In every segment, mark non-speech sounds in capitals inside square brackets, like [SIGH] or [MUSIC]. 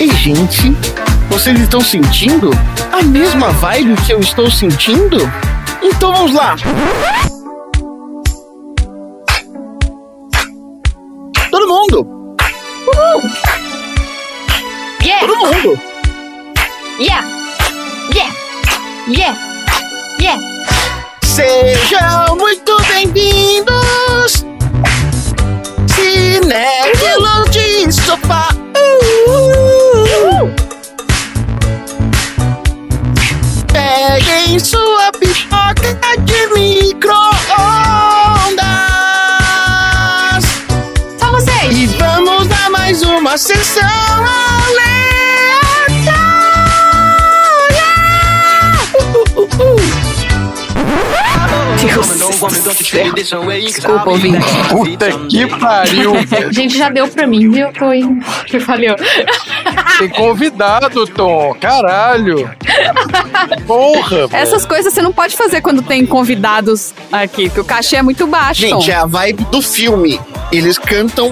Ei, gente, vocês estão sentindo a mesma vibe que eu estou sentindo? Então vamos lá! Todo mundo! Yeah, Todo mundo! yeah, yeah, yeah, yeah. Sejam muito bem-vindos! Cinéfilos de sofá! Uh! Peguem sua pipoca de micro-ondas! Só vocês. E vamos a mais uma sessão Desculpa, ouvinte. Puta que pariu, [LAUGHS] velho. Gente, já deu pra mim, viu? Foi. Que valeu. Tem convidado, Tom. Caralho. Porra, velho. Essas coisas você não pode fazer quando tem convidados aqui, porque o cachê é muito baixo. Tom. Gente, é a vibe do filme. Eles cantam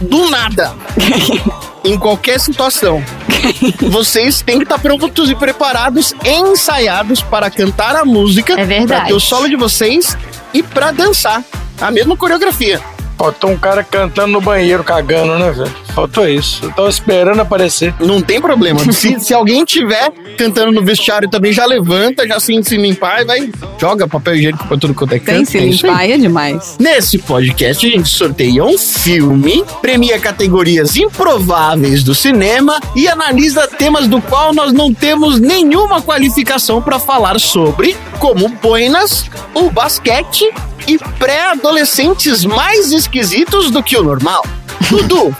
do nada. [LAUGHS] em qualquer situação. [LAUGHS] Vocês têm que estar prontos e preparados, ensaiados para cantar a música. É verdade. Pra ter o solo de vocês e pra dançar. A mesma coreografia. Faltou um cara cantando no banheiro, cagando, né, velho? Faltou isso. Eu tava esperando aparecer. Não tem problema. se, se alguém tiver cantando no vestiário também, já levanta, já se, se limpar e vai. Joga papel higiênico pra tudo quanto é Tem canto. se é limpar, é demais. Nesse podcast, a gente sorteia um filme, premia categorias improváveis do cinema e analisa temas do qual nós não temos nenhuma qualificação para falar sobre, como boinas, o basquete e pré-adolescentes mais esquisitos do que o normal. Dudu,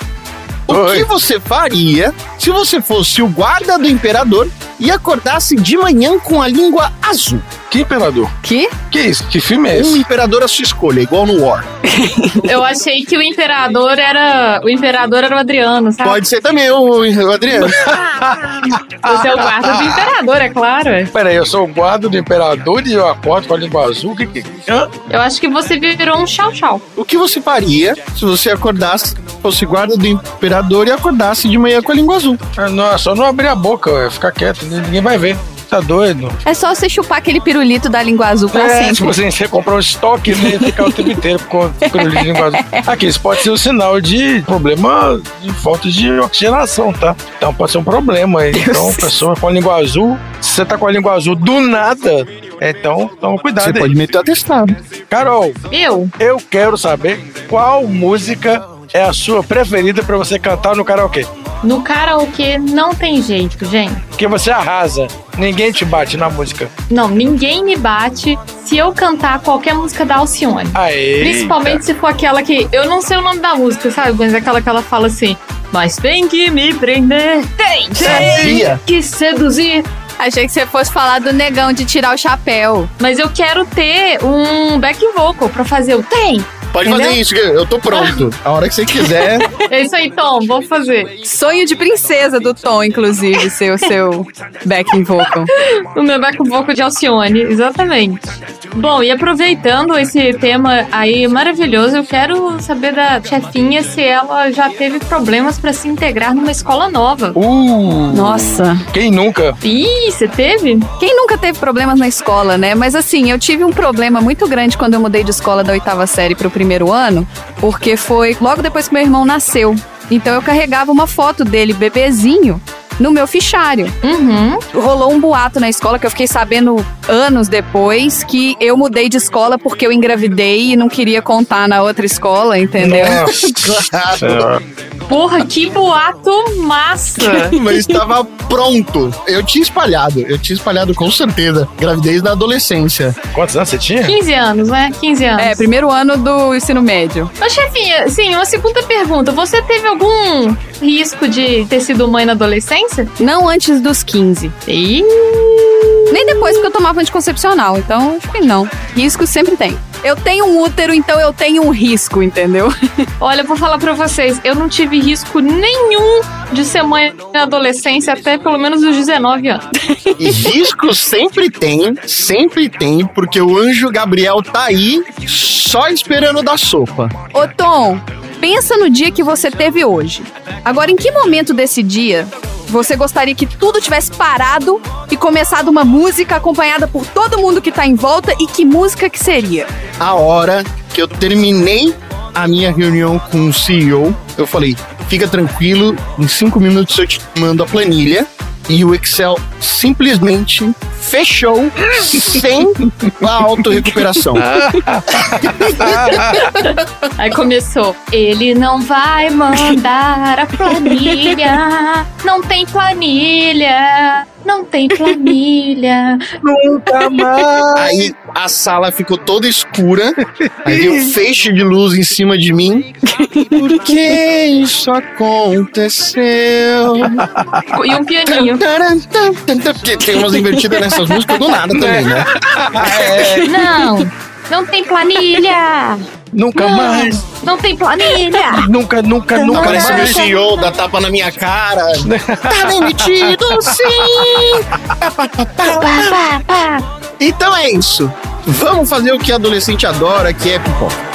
o Oi. que você faria se você fosse o guarda do imperador e acordasse de manhã com a língua azul? Que imperador? Que? Que isso? Que filme é Um esse? imperador à sua escolha, igual no War. [LAUGHS] Eu achei que o imperador era. O imperador era o Adriano, sabe? Pode ser também o, o Adriano. [LAUGHS] Você é o guarda do imperador, é claro. é. Pera aí, eu sou o guarda do imperador e eu acordo com a língua azul? Que que... Hã? Eu acho que você virou um chau-chau. O que você faria se você acordasse, fosse guarda do imperador e acordasse de manhã com a língua azul? Ah, Não, é só não abrir a boca, ficar quieto, ninguém vai ver. Tá doido? É só você chupar aquele pirulito da língua azul pra É, sempre. tipo assim, você comprar um estoque né, e ficar o tempo inteiro com pirulito de língua azul. Aqui, isso pode ser um sinal de problema de falta de oxigenação, tá? Então pode ser um problema aí. Então, pessoa com a língua azul, se você tá com a língua azul do nada, então toma cuidado Você aí. pode meter atestado. Carol, Eu? eu quero saber qual música é a sua preferida pra você cantar no karaokê. No karaokê não tem jeito, gente. Porque você arrasa, ninguém te bate na música. Não, ninguém me bate se eu cantar qualquer música da Alcione. Aê! Principalmente se for aquela que. Eu não sei o nome da música, sabe? Mas é aquela que ela fala assim. Mas tem que me prender. Tem, tem Sabia. que seduzir. Achei que você fosse falar do negão de tirar o chapéu. Mas eu quero ter um back vocal pra fazer o tem. Pode Entendeu? fazer isso, eu tô pronto. A hora que você quiser. [LAUGHS] É isso aí, Tom. Vou fazer. Sonho de princesa do Tom, inclusive, ser o seu backing vocal. O meu back vocal de Alcione. Exatamente. Bom, e aproveitando esse tema aí maravilhoso, eu quero saber da chefinha se ela já teve problemas pra se integrar numa escola nova. Uh! Nossa. Quem nunca? Ih, você teve? Quem nunca teve problemas na escola, né? Mas assim, eu tive um problema muito grande quando eu mudei de escola da oitava série pro primeiro ano, porque foi logo depois que meu irmão nasceu. Então eu carregava uma foto dele, bebezinho, no meu fichário. Uhum. Rolou um boato na escola que eu fiquei sabendo anos depois que eu mudei de escola porque eu engravidei e não queria contar na outra escola, entendeu? Nossa Senhora. [LAUGHS] Porra, que boato massa! [LAUGHS] Mas estava pronto. Eu tinha espalhado. Eu tinha espalhado com certeza. Gravidez na adolescência. Quantos anos você tinha? 15 anos, né? 15 anos. É, primeiro ano do ensino médio. Ô, chefinha, sim, uma segunda pergunta. Você teve algum risco de ter sido mãe na adolescência? Não antes dos 15. Ih, Nem depois, porque eu tomava anticoncepcional. Então, acho que não. Risco sempre tem. Eu tenho um útero, então eu tenho um risco, entendeu? [LAUGHS] Olha, eu vou falar pra vocês, eu não tive risco nenhum de ser mãe na adolescência até pelo menos os 19 anos. E risco sempre tem, sempre tem, porque o anjo Gabriel tá aí só esperando dar sopa. Ô Tom, pensa no dia que você teve hoje. Agora, em que momento desse dia você gostaria que tudo tivesse parado e começado uma música acompanhada por todo mundo que tá em volta? E que música que seria? A hora que eu terminei a minha reunião com o CEO, eu falei: fica tranquilo, em cinco minutos eu te mando a planilha. E o Excel simplesmente fechou [LAUGHS] sem a autorrecuperação. [LAUGHS] Aí começou. Ele não vai mandar a planilha. Não tem planilha. Não tem planilha. [LAUGHS] Nunca mais. Aí a sala ficou toda escura. Aí veio um feixe de luz em cima de mim. Por que isso aconteceu? E um pianinho. Porque tem umas invertidas nessas músicas do nada também, né? Não, não tem planilha. Nunca Não, mais. Não tem planilha. [LAUGHS] Nunca, nunca, nunca Parece mais. CEO dá tapa na minha cara. [LAUGHS] Tá demitido, sim! Pá, pá, pá. Então é isso. Vamos fazer o que adolescente adora, que é pipoca.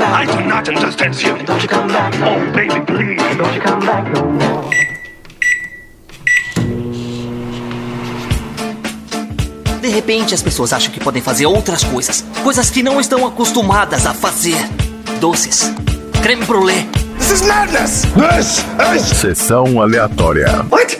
I do not understand you. Oh, baby, please. De repente, as pessoas acham que podem fazer outras coisas. Coisas que não estão acostumadas a fazer. Doces. Creme brulee. This is madness. This is Sessão aleatória. what?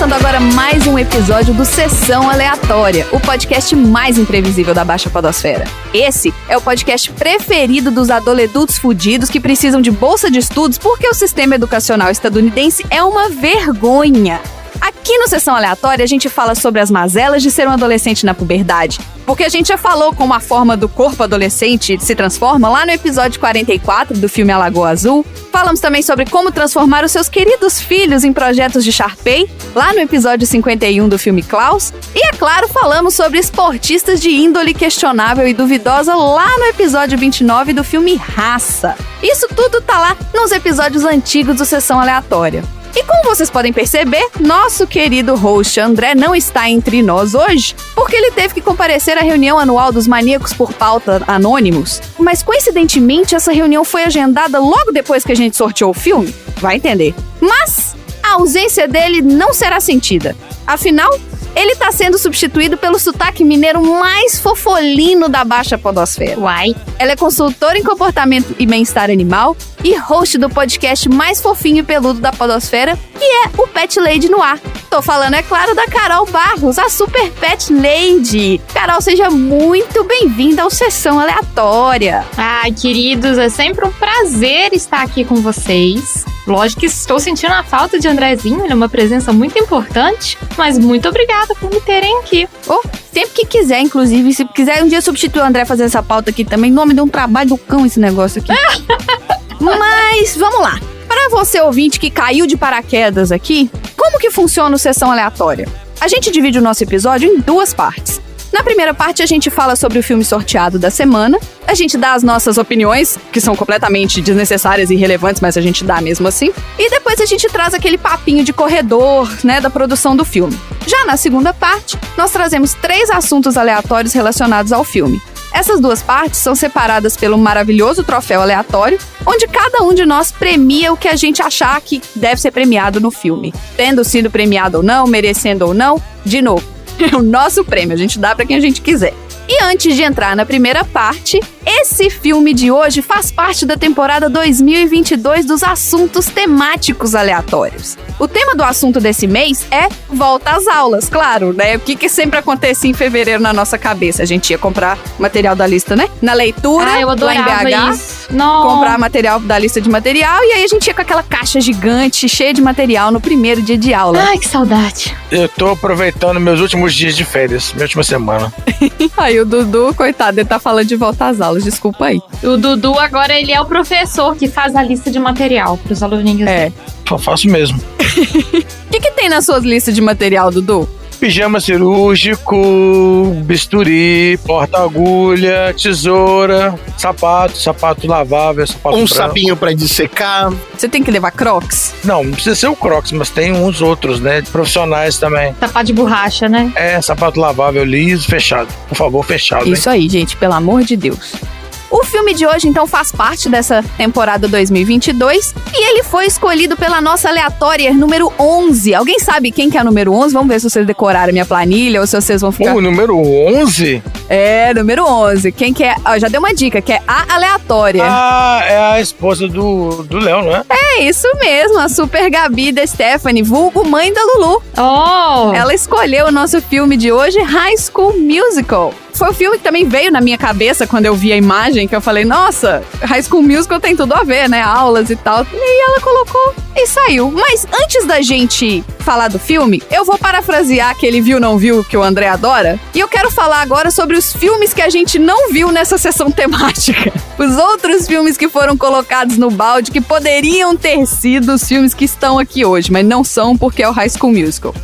Começando agora mais um episódio do Sessão Aleatória, o podcast mais imprevisível da Baixa Podosfera. Esse é o podcast preferido dos adolescentes fudidos que precisam de bolsa de estudos porque o sistema educacional estadunidense é uma vergonha. Aqui no Sessão Aleatória a gente fala sobre as mazelas de ser um adolescente na puberdade. Porque a gente já falou como a forma do corpo adolescente se transforma lá no episódio 44 do filme A Lagoa Azul. Falamos também sobre como transformar os seus queridos filhos em projetos de Sharpay, lá no episódio 51 do filme Klaus. E é claro, falamos sobre esportistas de índole questionável e duvidosa lá no episódio 29 do filme Raça. Isso tudo tá lá nos episódios antigos do Sessão Aleatória. E como vocês podem perceber, nosso querido host André não está entre nós hoje, porque ele teve que comparecer à reunião anual dos maníacos por pauta anônimos. Mas coincidentemente, essa reunião foi agendada logo depois que a gente sorteou o filme. Vai entender. Mas a ausência dele não será sentida. Afinal, ele está sendo substituído pelo sotaque mineiro mais fofolino da Baixa Podosfera. Uai. Ela é consultora em comportamento e bem-estar animal e host do podcast mais fofinho e peludo da podosfera, que é o Pet Lady no ar. Tô falando, é claro, da Carol Barros, a Super Pet Lady. Carol, seja muito bem-vinda ao Sessão Aleatória. Ai, queridos, é sempre um prazer estar aqui com vocês. Lógico que estou sentindo a falta de Andrezinho, ele é uma presença muito importante, mas muito obrigada por me terem aqui. Ou, sempre que quiser, inclusive, se quiser um dia substituir o André fazer essa pauta aqui também, nome de um trabalho do cão esse negócio aqui. [LAUGHS] Mas, vamos lá. Para você ouvinte que caiu de paraquedas aqui, como que funciona o Sessão Aleatória? A gente divide o nosso episódio em duas partes. Na primeira parte, a gente fala sobre o filme sorteado da semana, a gente dá as nossas opiniões, que são completamente desnecessárias e irrelevantes, mas a gente dá mesmo assim, e depois a gente traz aquele papinho de corredor, né, da produção do filme. Já na segunda parte, nós trazemos três assuntos aleatórios relacionados ao filme. Essas duas partes são separadas pelo maravilhoso troféu aleatório, onde cada um de nós premia o que a gente achar que deve ser premiado no filme. Tendo sido premiado ou não, merecendo ou não, de novo, [LAUGHS] é o nosso prêmio, a gente dá para quem a gente quiser. E antes de entrar na primeira parte, Esse filme de hoje faz parte da temporada 2022 dos assuntos temáticos aleatórios. O tema do assunto desse mês é volta às aulas, claro, né? O que, que sempre acontecia em fevereiro na nossa cabeça? A gente ia comprar material da lista, né? Na leitura, Ah, eu lá em BH, comprar material da lista de material e aí a gente ia com aquela caixa gigante, cheia de material no primeiro dia de aula. Ai, que saudade. Eu tô aproveitando meus últimos dias de férias, minha última semana. [LAUGHS] Aí o Dudu, coitado, ele tá falando de volta às aulas, desculpa aí. O Dudu agora ele é o professor que faz a lista de material pros aluninhos. É. Só faço mesmo. [LAUGHS] O que, que tem nas suas listas de material, Dudu? Pijama cirúrgico, bisturi, porta-agulha, tesoura, sapato, sapato lavável, sapato Um branco. sapinho pra dissecar. Você tem que levar crocs? Não, não precisa ser o Crocs, mas tem uns outros, né? Profissionais também. Sapato de borracha, né? É, sapato lavável liso, fechado. Por favor, fechado. hein? Isso aí, gente, pelo amor de Deus. O filme de hoje, então, faz parte dessa temporada 2022 e ele foi escolhido pela nossa aleatória número 11. Alguém sabe quem que é a número 11? Vamos ver se vocês decoraram minha planilha ou se vocês vão ficar... O número 11? É, número 11. Quem que é? Ó, já deu uma dica, que é a aleatória. Ah, é a esposa do, do Léo, não é? É isso mesmo, a Super Gabi da Stephanie, vulgo mãe da Lulu. Oh! Ela escolheu o nosso filme de hoje, High School Musical. Foi o filme que também veio na minha cabeça quando eu vi a imagem, que eu falei, nossa, High School Musical tem tudo a ver, né? Aulas e tal. E aí ela colocou e saiu. Mas antes da gente falar do filme, eu vou parafrasear aquele viu não viu que o André adora. E eu quero falar agora sobre os filmes que a gente não viu nessa sessão [LAUGHS] temática. Os outros filmes que foram colocados no balde que poderiam ter sido os filmes que estão aqui hoje, mas não são porque é o High School Musical.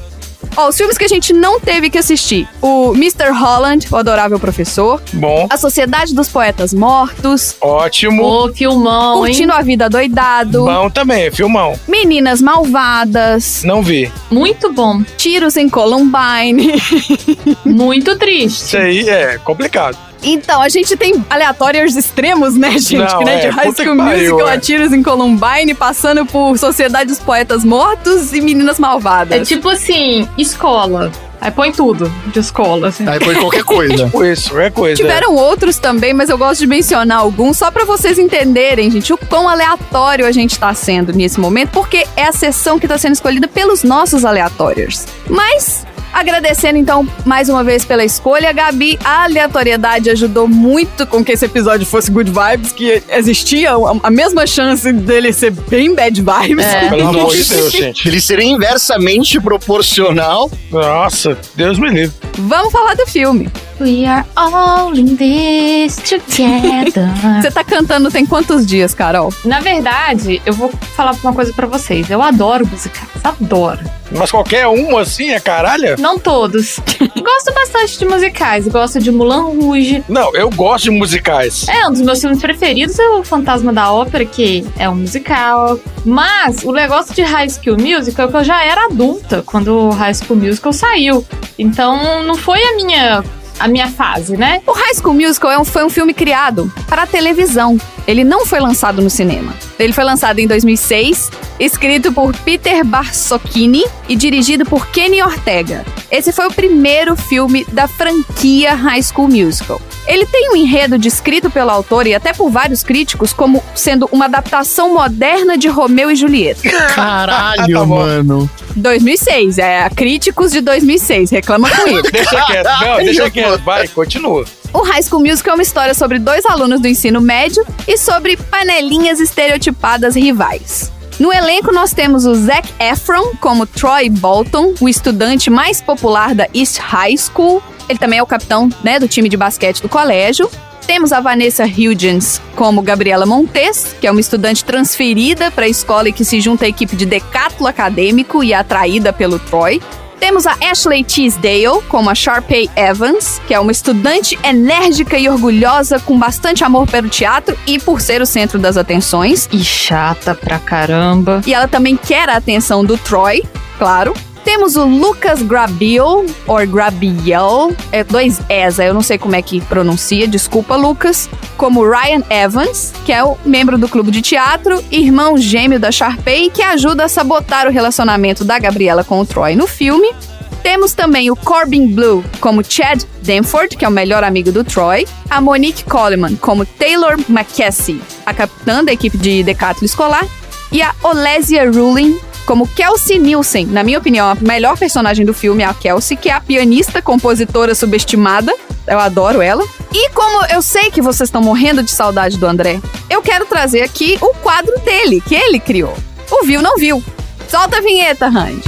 Ó, os filmes que a gente não teve que assistir: o Mr. Holland, o Adorável Professor, Bom, A Sociedade dos Poetas Mortos, ótimo. Ô, filmão, Curtindo hein? a Vida Doidado, Bom também, filmão. Meninas Malvadas, Não vi. Muito bom. Tiros em Columbine. [LAUGHS] Muito triste. Isso aí é complicado. Então, a gente tem aleatórios extremos, né, gente? Não, que nem é, de High School pariu, Musical, é. a Tiros em Columbine, passando por Sociedade dos Poetas Mortos e Meninas Malvadas. É tipo assim, escola. Aí põe tudo de escola, assim. Aí põe qualquer [LAUGHS] coisa. Tipo isso, qualquer coisa. Tiveram outros também, mas eu gosto de mencionar alguns só pra vocês entenderem, gente, o quão aleatório a gente tá sendo nesse momento, porque é a sessão que tá sendo escolhida pelos nossos aleatórios. Mas Agradecendo então mais uma vez pela escolha, Gabi. A aleatoriedade ajudou muito com que esse episódio fosse good vibes, que existia a- mesma chance dele ser bem bad vibes. É. Pelo amor de Deus, [LAUGHS] gente. Ele seria inversamente proporcional. Nossa, Deus me livre. Vamos falar do filme. We are all in this together. [LAUGHS] Você tá cantando tem quantos dias, Carol? Na verdade, eu vou falar uma coisa pra vocês. Eu adoro musicais, adoro. Mas qualquer um assim é caralho? Não todos. [LAUGHS] gosto bastante de musicais. Gosto de Mulan Rouge. Não, eu gosto de musicais. É, um dos meus filmes preferidos é o Fantasma da Ópera, que é um musical. Mas o negócio de High School Musical é que eu já era adulta quando o High School Musical saiu. Então não foi a minha, a minha fase, né? O High School Musical é um- foi um filme criado para televisão. Ele não foi lançado no cinema. Ele foi lançado em 2006, escrito por Peter Barsocchini e dirigido por Kenny Ortega. Esse foi o primeiro filme da franquia High School Musical. Ele tem um enredo descrito pelo autor e até por vários críticos como sendo uma adaptação moderna de Romeu e Julieta. Caralho, Tá bom. mano. 2006, é críticos de 2006, reclama com ele. Deixa quieto. Não, deixa quieto. Vai, continua. O High School Musical é uma história sobre dois alunos do ensino médio e sobre panelinhas estereotipadas rivais. No elenco, nós temos o Zac Efron como Troy Bolton, o estudante mais popular da East High School. Ele também é o capitão né, do time de basquete do colégio. Temos a Vanessa Hudgens como Gabriela Montes, que é uma estudante transferida para a escola e que se junta à equipe de decátulo acadêmico e atraída pelo Troy. Temos a Ashley Teasdale como a Sharpay Evans, que é uma estudante enérgica e orgulhosa com bastante amor pelo teatro e por ser o centro das atenções. E chata pra caramba. E ela também quer a atenção do Troy, claro. Temos o Lucas Grabiel, ou Grabiel, é dois ESA, eu não sei como é que pronuncia, desculpa, Lucas. Como Ryan Evans, que é o membro do clube de teatro, irmão gêmeo da Sharpay, que ajuda a sabotar o relacionamento da Gabriela com o Troy no filme. Temos também o Corbin Blue como Chad Danford, que é o melhor amigo do Troy. A Monique Coleman como Taylor McKessie, a capitã da equipe de decathlon escolar. E a Olesia Rulin como Kelsey Nielsen. Na minha opinião, a melhor personagem do filme é a Kelsey, que é a pianista, compositora subestimada. Eu adoro ela. E como eu sei que vocês estão morrendo de saudade do André, eu quero trazer aqui o quadro dele, que ele criou. O Viu Não Viu. Solta a vinheta, Randy.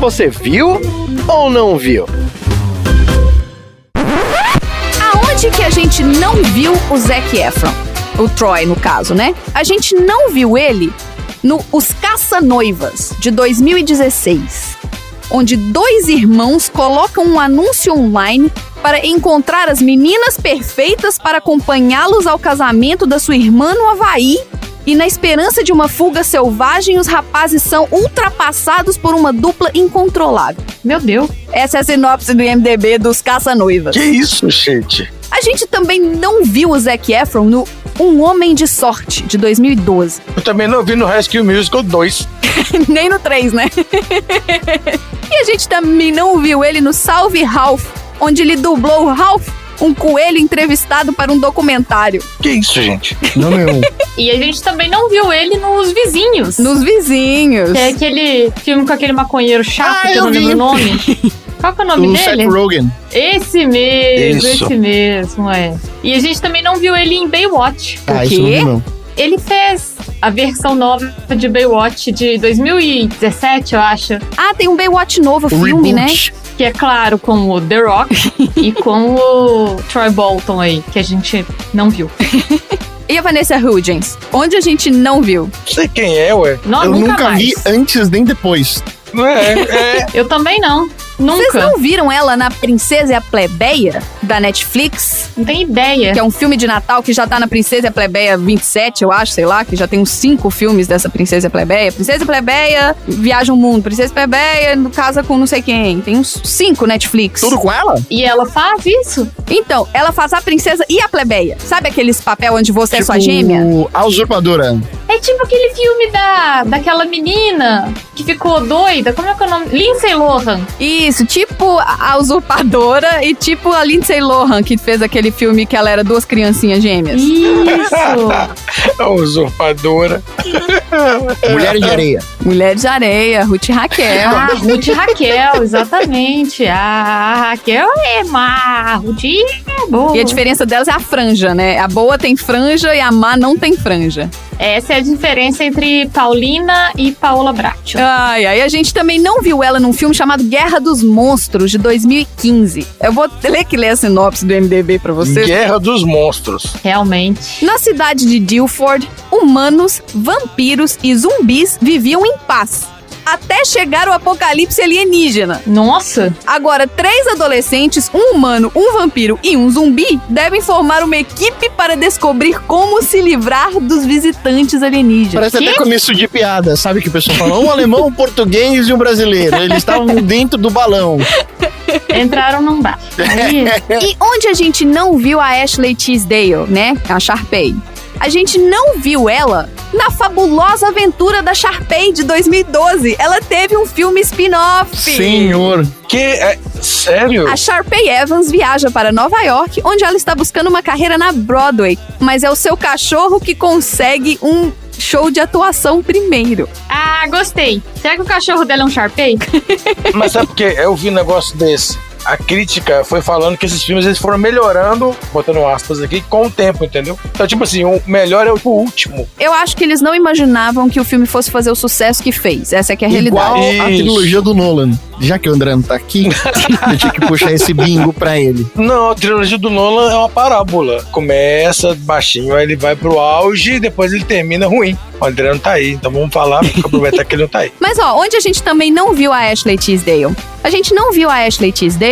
Você viu ou não viu? Aonde que a gente não viu o Zac Efron? O Troy, no caso, né? A gente não viu ele no Os Caça-Noivas, de 2016, onde dois irmãos colocam um anúncio online para encontrar as meninas perfeitas para acompanhá-los ao casamento da sua irmã no Havaí. E na esperança de uma fuga selvagem, os rapazes são ultrapassados por uma dupla incontrolável. Meu Deus. Essa é a sinopse do IMDB dos Caça-Noivas. Que isso, gente? A gente também não viu o Zac Efron no Um Homem de Sorte, de 2012. Eu também não vi no Rescue Musical 2. [LAUGHS] Nem no 3, né? [LAUGHS] e a gente também não viu ele no Salve Ralph, onde ele dublou o Ralph, um coelho entrevistado para um documentário. Que isso, gente? Não, meu. [LAUGHS] E a gente também não viu ele nos Vizinhos. Nos vizinhos. Que é aquele filme com aquele maconheiro chato, Ah, que eu não eu lembro vi. o nome. Qual que é o nome O dele? Seth Rogen. Esse mesmo, Isso. esse mesmo, é. E a gente também não viu ele em Baywatch. Ah, isso não não. Ele fez a versão nova de Baywatch de 2017, eu acho. Ah, tem um Baywatch novo, O filme, né? reboot. Que é claro com o The Rock [LAUGHS] e com o Troy Bolton aí, que a gente não viu. [LAUGHS] E a Vanessa Hudgens, onde a gente não viu. Não sei quem é, ué. Não, Eu nunca, nunca vi antes nem depois. Não é, é. Eu também não. Vocês Nunca. não viram ela na Princesa e a Plebeia, da Netflix? Não tem ideia. Que é um filme de Natal que já tá na Princesa e a Plebeia 27, eu acho, sei lá, que já tem uns cinco filmes dessa Princesa e a Plebeia. Princesa e a Plebeia viaja o mundo. Princesa e a Plebeia casa com não sei quem. Tem uns cinco Netflix. Tudo com ela? E ela faz isso? Então, ela faz a princesa e a plebeia. Sabe aqueles papel onde você é sua gêmea? Tipo, A usurpadora. É tipo aquele filme da, daquela menina que ficou doida. Como é que é o nome? Lindsay Lohan. Isso, tipo a usurpadora e tipo a Lindsay Lohan, que fez aquele filme que ela era duas criancinhas gêmeas. Isso. [LAUGHS] A usurpadora. [LAUGHS] Mulheres de areia. Mulher de Areia, Ruth e Raquel. Ah, Ruth e Raquel, exatamente. A Raquel é má, a Ruth é boa. E a diferença delas é a franja, né? A boa tem franja e a má não tem franja. Essa é a diferença entre Paulina e Paola Bracho. Ai, ai, a gente também não viu ela num filme chamado Guerra dos Monstros, de 2015. Eu vou ter que ler a sinopse do MDB pra vocês. Guerra dos Monstros. Realmente. Na cidade de Dilford, humanos, vampiros e zumbis viviam em paz. Até chegar o apocalipse alienígena. Nossa, Agora, três adolescentes, um humano, um vampiro e um zumbi, devem formar uma equipe para descobrir como se livrar dos visitantes alienígenas. Parece Quê? até começo de piada. Sabe que o pessoal fala um alemão, um português e um brasileiro. Eles estavam [LAUGHS] dentro do balão. entraram num bar. Aí, [LAUGHS] E onde a gente não viu a Ashley Tisdale, né? A Sharpay. A gente não viu ela na fabulosa aventura da Sharpay de 2012. Ela teve um filme spin-off. Senhor. Que é. Sério? A Sharpay Evans viaja para Nova York, onde ela está buscando uma carreira na Broadway, mas é o seu cachorro que consegue um show de atuação primeiro. ah, gostei. Será que o cachorro dela é um Sharpei? Mas sabe por quê? Eu vi um negócio desse. A crítica foi falando que esses filmes eles foram melhorando, botando aspas aqui, com o tempo, entendeu? Então, tipo assim, o melhor é o último. Eu acho que eles não imaginavam que o filme fosse fazer o sucesso que fez. Essa é que é a Igual realidade. a Isso. trilogia do Nolan. Já que o André não tá aqui, eu tinha que puxar esse bingo pra ele. Não, a trilogia do Nolan é uma parábola. Começa baixinho, aí ele vai pro auge e depois ele termina ruim. O André não tá aí, então vamos falar, aproveitar que ele não tá aí. Mas ó, onde a gente também não viu a Ashley Tisdale? A gente não viu a Ashley Tisdale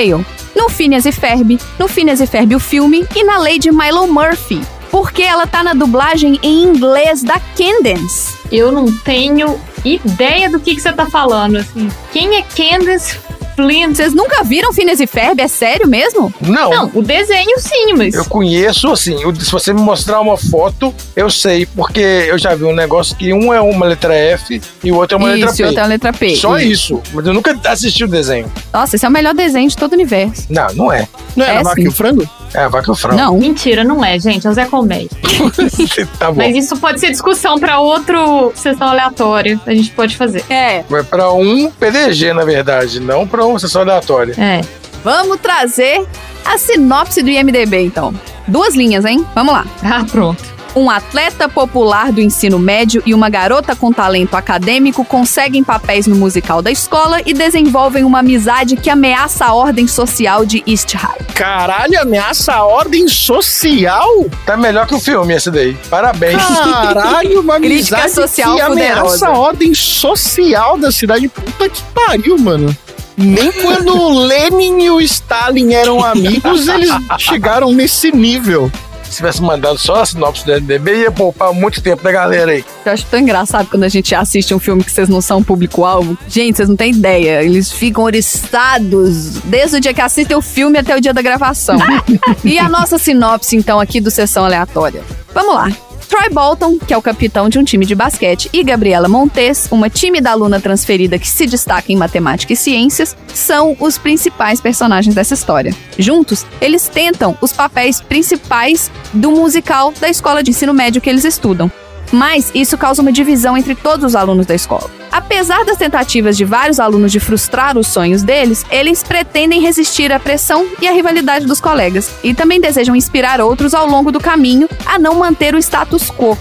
no Phineas e Ferb, no Phineas e Ferb o filme e na Lady Milo Murphy. Porque ela tá na dublagem em inglês da Candence. Eu não tenho ideia do que, que você tá falando, assim. Quem é Candace Flint. Vocês nunca viram Phineas e Ferb? É sério mesmo? Não, Não, o desenho sim, mas. eu conheço, assim, o- se você me mostrar uma foto, eu sei, porque eu já vi um negócio que um é uma letra F e o outro é uma Isso, letra P. outra é a letra P. Só isso, mas eu nunca assisti o desenho. Nossa, esse é o melhor desenho de todo o universo. Não, não é. Não É, a vaca sim. e o frango? É a vaca e o frango. Não. Mentira, não é, gente. É o Zé Colmeia. [LAUGHS] tá bom. Mas isso pode ser discussão pra outro sessão aleatória. A gente pode fazer. É. É pra um PDG, na verdade, não pra uma sessão aleatória. É. Vamos trazer a sinopse do IMDB, então. Duas linhas, hein? Vamos lá. Ah, pronto. Um atleta popular do ensino médio e uma garota com talento acadêmico conseguem papéis no musical da escola e desenvolvem uma amizade que ameaça a ordem social de East High. Caralho, ameaça a ordem social? Tá melhor que o filme esse daí. Parabéns. Caralho, uma Crítica amizade social que ameaça a ordem social da cidade. Puta que pariu, mano. Nem quando o Lenin e o Stalin eram amigos, eles chegaram nesse nível. Se tivesse mandado só a sinopse do MDB, ia poupar muito tempo da galera aí. Eu acho tão engraçado quando a gente assiste um filme que vocês não são público-alvo. Gente, vocês não têm ideia. Eles ficam oriçados desde o dia que assistem o filme até o dia da gravação. [LAUGHS] e a nossa sinopse, então, aqui do Sessão Aleatória. Vamos lá. Troy Bolton, que é o capitão de um time de basquete, e Gabriela Montes, uma tímida aluna transferida que se destaca em matemática e ciências, são os principais personagens dessa história. Juntos, eles tentam os papéis principais do musical da escola de ensino médio que eles estudam. Mas isso causa uma divisão entre todos os alunos da escola. Apesar das tentativas de vários alunos de frustrar os sonhos deles, eles pretendem resistir à pressão e à rivalidade dos colegas e também desejam inspirar outros ao longo do caminho a não manter o status quo.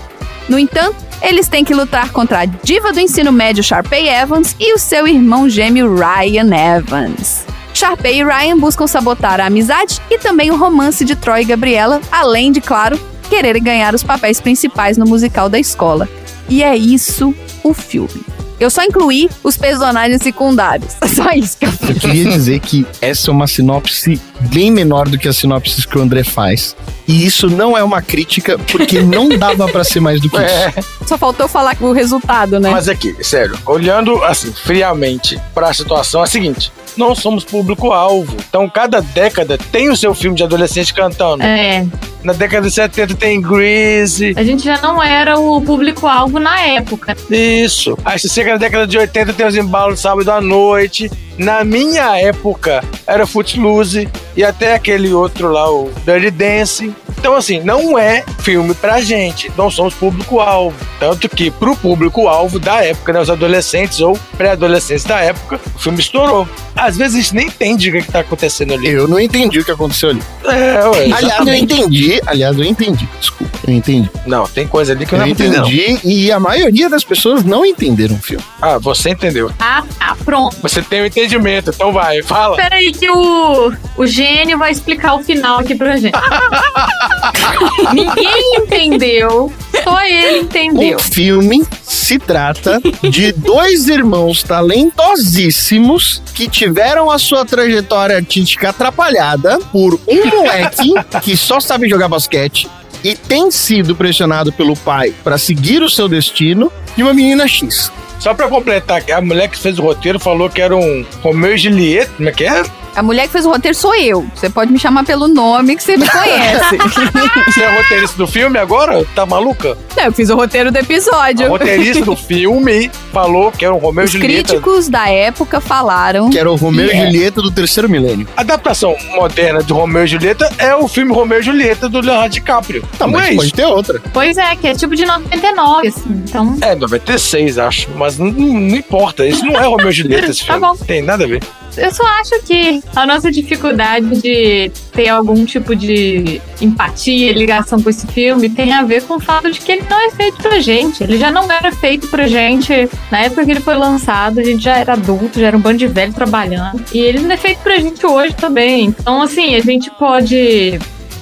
No entanto, eles têm que lutar contra a diva do ensino médio Sharpay Evans e o seu irmão gêmeo Ryan Evans. Sharpay e Ryan buscam sabotar a amizade e também o romance de Troy e Gabriela, além de, claro, quererem ganhar os papéis principais no musical da escola. E é isso o filme. Eu só incluí os personagens secundários. [LAUGHS] Só isso que eu Eu queria dizer que essa é uma sinopse bem menor do que as sinopses que o André faz. E isso não é uma crítica, porque não dava pra ser mais do que [LAUGHS] isso. É, Só faltou falar o resultado, né? mas aqui, sério, olhando assim, friamente pra situação, é a seguinte: não somos público-alvo. Então, cada década tem o seu filme de adolescente cantando. É. Na década de 70 tem Grease. A gente já não era o público-alvo na época. Isso. Aí você chega na década de 80 tem os embalos sábado à noite. Na minha época era Footloose e até aquele outro lá, o Dirty Dancing. Então, assim, não é filme pra gente. Não somos público-alvo. Tanto que pro público-alvo da época, né, os adolescentes ou pré-adolescentes da época, o filme estourou. Às vezes a gente nem entende o que, que tá acontecendo ali. Eu não entendi o que aconteceu ali. É, ué, Aliás, eu entendi. Aliás, eu entendi. Desculpa, eu entendi. Não, tem coisa ali que eu Eu não entendi. não. entendi e a maioria das pessoas não entenderam o filme. Ah, você entendeu. Ah, tá, pronto. Você tem o entendimento, então vai, fala. Peraí que o, o gênio vai explicar o final aqui pra gente. [LAUGHS] Ninguém entendeu, só ele entendeu. O filme se trata de dois irmãos talentosíssimos que tiveram a sua trajetória artística atrapalhada por um moleque que só sabe jogar basquete e tem sido pressionado pelo pai para seguir o seu destino e uma menina X. Só pra completar, a mulher que fez o roteiro falou que era um Romeu e Julieta, como é que é? A mulher que fez o roteiro sou eu. Você pode me chamar pelo nome que você me conhece. [LAUGHS] Você é roteirista do filme agora? Tá maluca? Não, eu fiz o roteiro do A episódio. roteirista do [LAUGHS] filme falou que era um Romeu e Os Julieta. críticos da época falaram. Que era o Romeu É. e Julieta do terceiro milênio. A adaptação moderna de Romeu e Julieta é o filme Romeu e Julieta do Leonardo DiCaprio. Tá, não mas é pode ter outra. Pois é, que é tipo de 99, assim. Então, É, 96, acho. Mas não, não importa. Isso não é Romeu e Julieta, esse [LAUGHS] Tá filme. bom. Tem nada a ver. Eu só acho que a nossa dificuldade de ter algum tipo de empatia ligação com esse filme tem a ver com o fato de que ele não é feito pra gente. Ele já não era feito pra gente na época que ele foi lançado, a gente já era adulto, já era um bando de velho trabalhando. E ele não é feito pra gente hoje também. Então, assim, a gente pode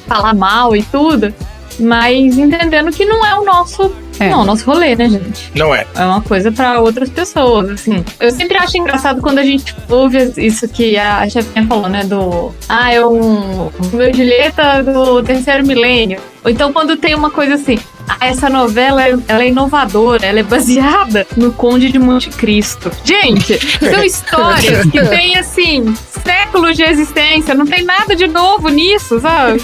falar mal e tudo, mas entendendo que não é o nosso. É. Não, o nosso rolê, né, gente? Não é. é uma coisa pra outras pessoas, assim. Eu sempre acho engraçado quando a gente ouve isso que a chefinha falou, né, do... Ah, é um... Meu Julieta do terceiro milênio. Ou então quando tem uma coisa assim, ah, essa novela ela é inovadora, ela é baseada no Conde de Monte Cristo. Gente, são [LAUGHS] histórias que têm assim séculos de existência, não tem nada de novo nisso, sabe?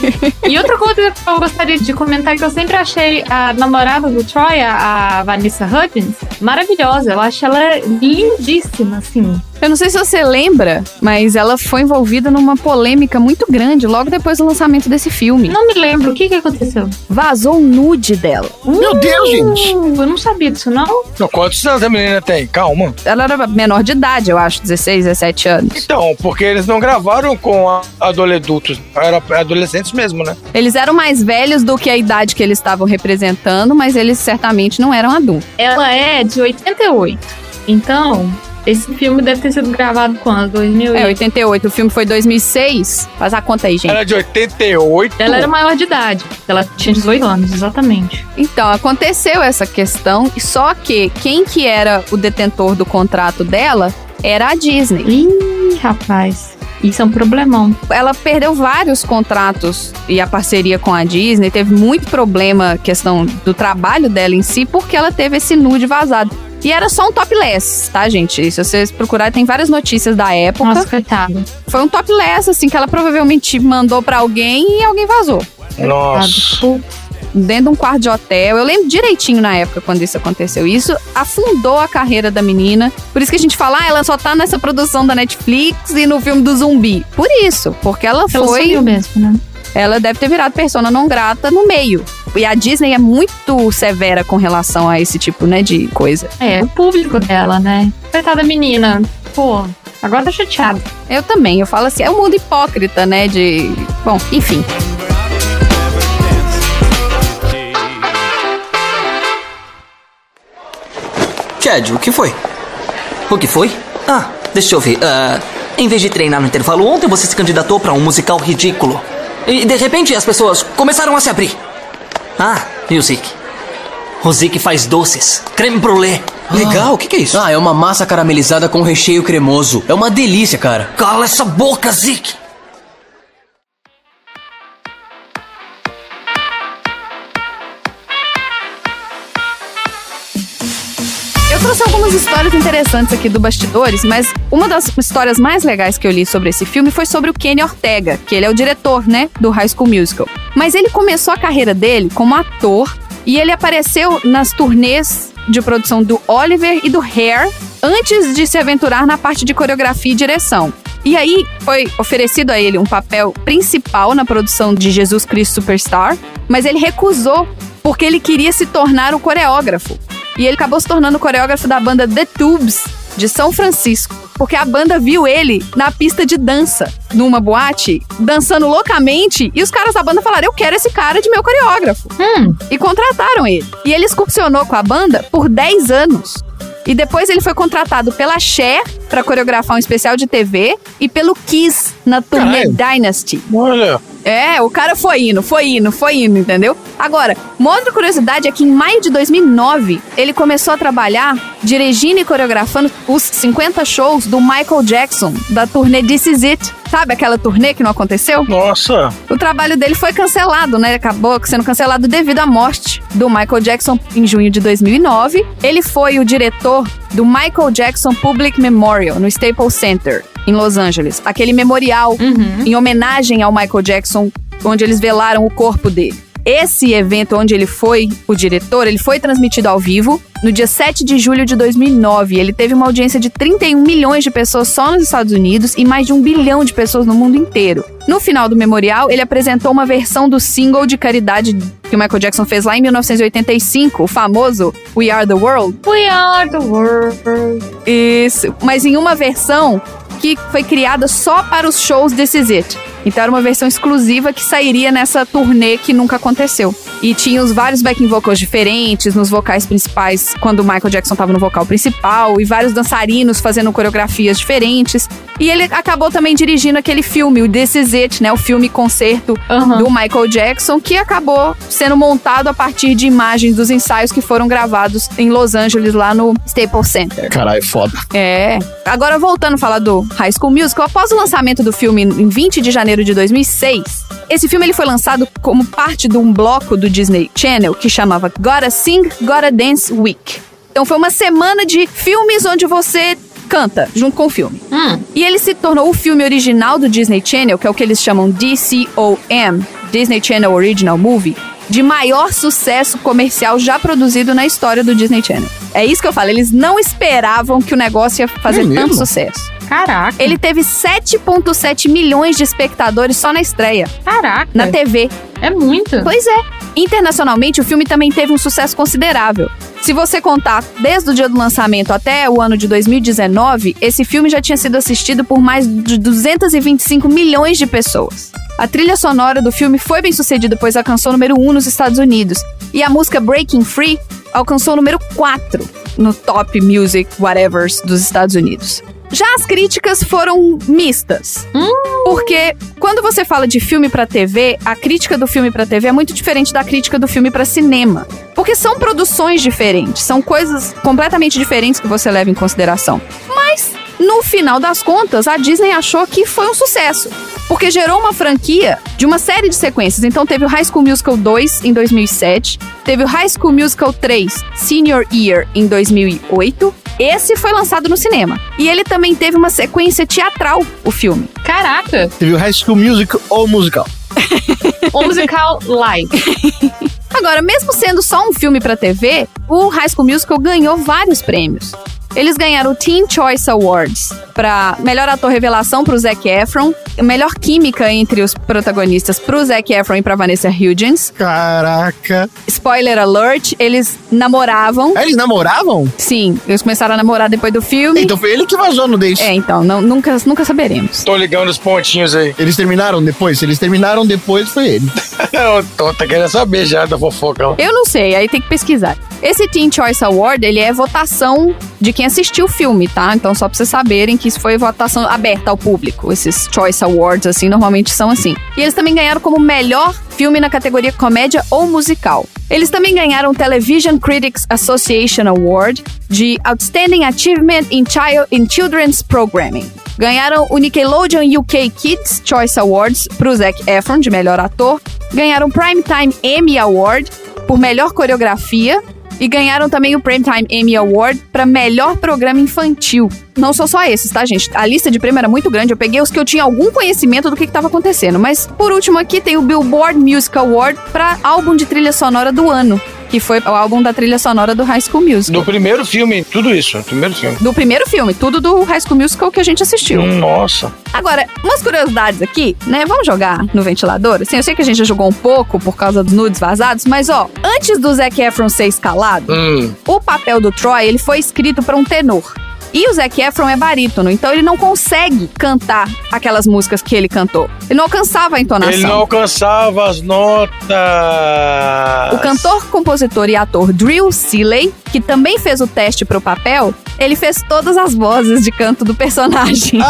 E outra coisa que eu gostaria de comentar que eu sempre achei a namorada do Troy, a, a Vanessa Hudgens, maravilhosa. Eu acho ela lindíssima, assim. Eu não sei se você lembra, mas ela foi envolvida numa polêmica muito grande logo depois do lançamento desse filme. Não me lembro, o que que aconteceu? Vazou um nude dela. Meu Deus, gente. Uh, eu não sabia disso, não. Não, quantos anos a menina tem? Calma. Ela era menor de idade, eu acho, 16, 17 anos. Então, porque eles não gravaram com adolescentes, era adolescentes mesmo, né? Eles eram mais velhos do que a idade que eles estavam representando, mas eles certamente não eram adultos. Ela é de 88. Então, esse filme deve ter sido gravado quando? 2000 É, 88. O filme foi 2006. Faz a conta aí, gente. Era de 88. Ela era maior de idade. Ela tinha 18 anos, exatamente. Então, aconteceu essa questão, só que quem que era o detentor do contrato dela era a Disney. Ih, rapaz. Isso é um problemão. Ela perdeu vários contratos e a parceria com a Disney, teve muito problema questão do trabalho dela em si, porque ela teve esse nude vazado. E era só um topless, tá, gente? Se vocês procurarem, tem várias notícias da época. Nossa, coitado. Foi um topless, assim, que ela provavelmente mandou pra alguém e alguém vazou. Nossa. Dentro de um quarto de hotel. Eu lembro direitinho na época quando isso aconteceu. Isso afundou a carreira da menina. Por isso que a gente fala, ah, ela só tá nessa produção da Netflix e no filme do zumbi. Por isso, porque ela Ela foi. sumiu mesmo, né? Ela deve ter virado persona não grata no meio. E a Disney é muito severa com relação a esse tipo, né, de coisa. É, o público dela, né? Coitada menina. Pô, agora tá chateada. Eu também, eu falo assim, é um mundo hipócrita, né, de... Bom, enfim. Chad, o que foi? O que foi? Ah, deixa eu ver. Ah, em vez de treinar no intervalo ontem, você se candidatou pra um musical ridículo. E de repente as pessoas começaram a se abrir. Ah, e o Zik? O Zik faz doces, creme brulee. Legal, o que, que é isso? Ah, é uma massa caramelizada com recheio cremoso. É uma delícia, cara. Cala essa boca, Zik! Histórias interessantes aqui do Bastidores, mas uma das histórias mais legais que eu li sobre esse filme foi sobre o Kenny Ortega, que ele é o diretor, né, do High School Musical. Mas ele começou a carreira dele como ator e ele apareceu nas turnês de produção do Oliver e do Hair antes de se aventurar na parte de coreografia e direção. E aí foi oferecido a ele um papel principal na produção de Jesus Cristo Superstar, mas ele recusou porque ele queria se tornar o coreógrafo. E ele acabou se tornando o coreógrafo da banda The Tubes de São Francisco, porque a banda viu ele na pista de dança, numa boate, dançando loucamente, e os caras da banda falaram: "Eu quero esse cara de meu coreógrafo". Hum, E contrataram ele. E ele excursionou com a banda por 10 anos. E depois ele foi contratado pela Cher para coreografar um especial de TV e pelo Kiss na turnê Dynasty. Olha. É, o cara foi indo, foi indo, foi indo, entendeu? Agora, uma outra curiosidade é que em maio de 2009, ele começou a trabalhar dirigindo e coreografando os 50 shows do Michael Jackson, da turnê This Is It. Sabe aquela turnê que não aconteceu? Nossa. O trabalho dele foi cancelado, né? Acabou sendo cancelado devido à morte do Michael Jackson em junho de 2009. Ele foi o diretor do Michael Jackson Public Memorial no Staples Center, em Los Angeles. Aquele memorial em homenagem ao Michael Jackson, onde eles velaram o corpo dele. Esse evento onde ele foi o diretor, ele foi transmitido ao vivo no dia 7 de julho de 2009. Ele teve uma audiência de 31 milhões de pessoas só nos Estados Unidos e mais de um bilhão de pessoas no mundo inteiro. No final do memorial, ele apresentou uma versão do single de caridade que o Michael Jackson fez lá em 1985, o famoso We Are the World. we are the world. Isso, mas em uma versão que foi criada só para os shows Is It. Então era uma versão exclusiva que sairia nessa turnê que nunca aconteceu. E tinha os vários backing vocals diferentes nos vocais principais, quando o Michael Jackson estava no vocal principal, e vários dançarinos fazendo coreografias diferentes. E ele acabou também dirigindo aquele filme, o This Is It, né? O filme concerto Aham. do Michael Jackson, que acabou sendo montado a partir de imagens dos ensaios que foram gravados em Los Angeles, lá no Staples Center. Caralho, foda. É. Agora, voltando a falar do High School Musical, após o lançamento do filme em 20 de janeiro janeiro de 2006. Esse filme ele foi lançado como parte de um bloco do Disney Channel que chamava Gotta Sing, Gotta Dance Week. Então foi uma semana de filmes onde você canta junto com o filme. Hum. E ele se tornou o filme original do Disney Channel, que é o que eles chamam DCOM, Disney Channel Original Movie, de maior sucesso comercial já produzido na história do Disney Channel. É isso que eu falo, eles não esperavam que o negócio ia fazer É tanto sucesso. Caraca. Ele teve 7,7 milhões de espectadores só na estreia, Caraca. na TV. É muito. Pois é. Internacionalmente, o filme também teve um sucesso considerável. Se você contar desde o dia do lançamento até o ano de 2019, esse filme já tinha sido assistido por mais de 225 milhões de pessoas. A trilha sonora do filme foi bem sucedida, pois alcançou o número 1 nos Estados Unidos. E a música Breaking Free alcançou o número 4 no Top Music Whatevers dos Estados Unidos. Já as críticas foram mistas. Porque quando você fala de filme pra TV, a crítica do filme pra TV é muito diferente da crítica do filme pra cinema. Porque são produções diferentes, são coisas completamente diferentes que você leva em consideração. Mas, no final das contas, a Disney achou que foi um sucesso. Porque gerou uma franquia de uma série de sequências. Então teve o High School Musical 2 em 2007, teve o High School Musical 3 Senior Year em 2008. Esse foi lançado no cinema. E ele também teve uma sequência teatral, o filme. Caraca. Teve o High School Music ou musical. [LAUGHS] O musical live. Agora, mesmo sendo só um filme pra TV, o High School Musical ganhou vários prêmios. Eles ganharam o Teen Choice Awards para melhor ator revelação pro Zac Efron, melhor química entre os protagonistas pro Zac Efron e pra Vanessa Hudgens. Caraca. Spoiler alert, eles namoravam. Ah, Eles namoravam? Sim, eles começaram a namorar depois do filme. Então foi ele que vazou no Days. É, então, não- nunca, nunca saberemos. Tô ligando os pontinhos aí. Eles terminaram depois? Se eles terminaram depois, foi ele. [LAUGHS] Eu tô, tá querendo saber já da fofoca. Eu não sei, aí tem que pesquisar. Esse Teen Choice Award, ele é votação de quem assistiu o filme, tá? Então só pra vocês saberem que isso foi votação aberta ao público. Esses Choice Awards, assim, normalmente são assim. E eles também ganharam como melhor filme na categoria comédia ou musical. Eles também ganharam o Television Critics Association Award de Outstanding Achievement in, Child, in Children's Programming. Ganharam o Nickelodeon UK Kids Choice Awards pro Zac Efron, de melhor ator. Ganharam o Primetime Emmy Award por melhor coreografia e ganharam também o Primetime Emmy Award para melhor programa infantil. Não são só esses, tá, gente? A lista de prêmio era muito grande. Eu peguei os que eu tinha algum conhecimento do que estava acontecendo. Mas, por último, aqui tem o Billboard Music Award para álbum de trilha sonora do ano, que foi o álbum da trilha sonora do High School Musical. No primeiro filme, tudo isso. No primeiro filme. Do primeiro filme, tudo do High School Musical que a gente assistiu. Nossa. Agora, umas curiosidades aqui, né? Vamos jogar no ventilador? Assim, eu sei que a gente já jogou um pouco por causa dos nudes vazados, mas ó, antes do Zac Efron ser escalado, Hum. o papel do Troy, ele foi escrito para um tenor. E o Zac Efron é barítono, então ele não consegue cantar aquelas músicas que ele cantou. Ele não alcançava a entonação. Ele não alcançava as notas. O cantor, compositor e ator Drew Seeley, que também fez o teste pro papel, ele fez todas as vozes de canto do personagem.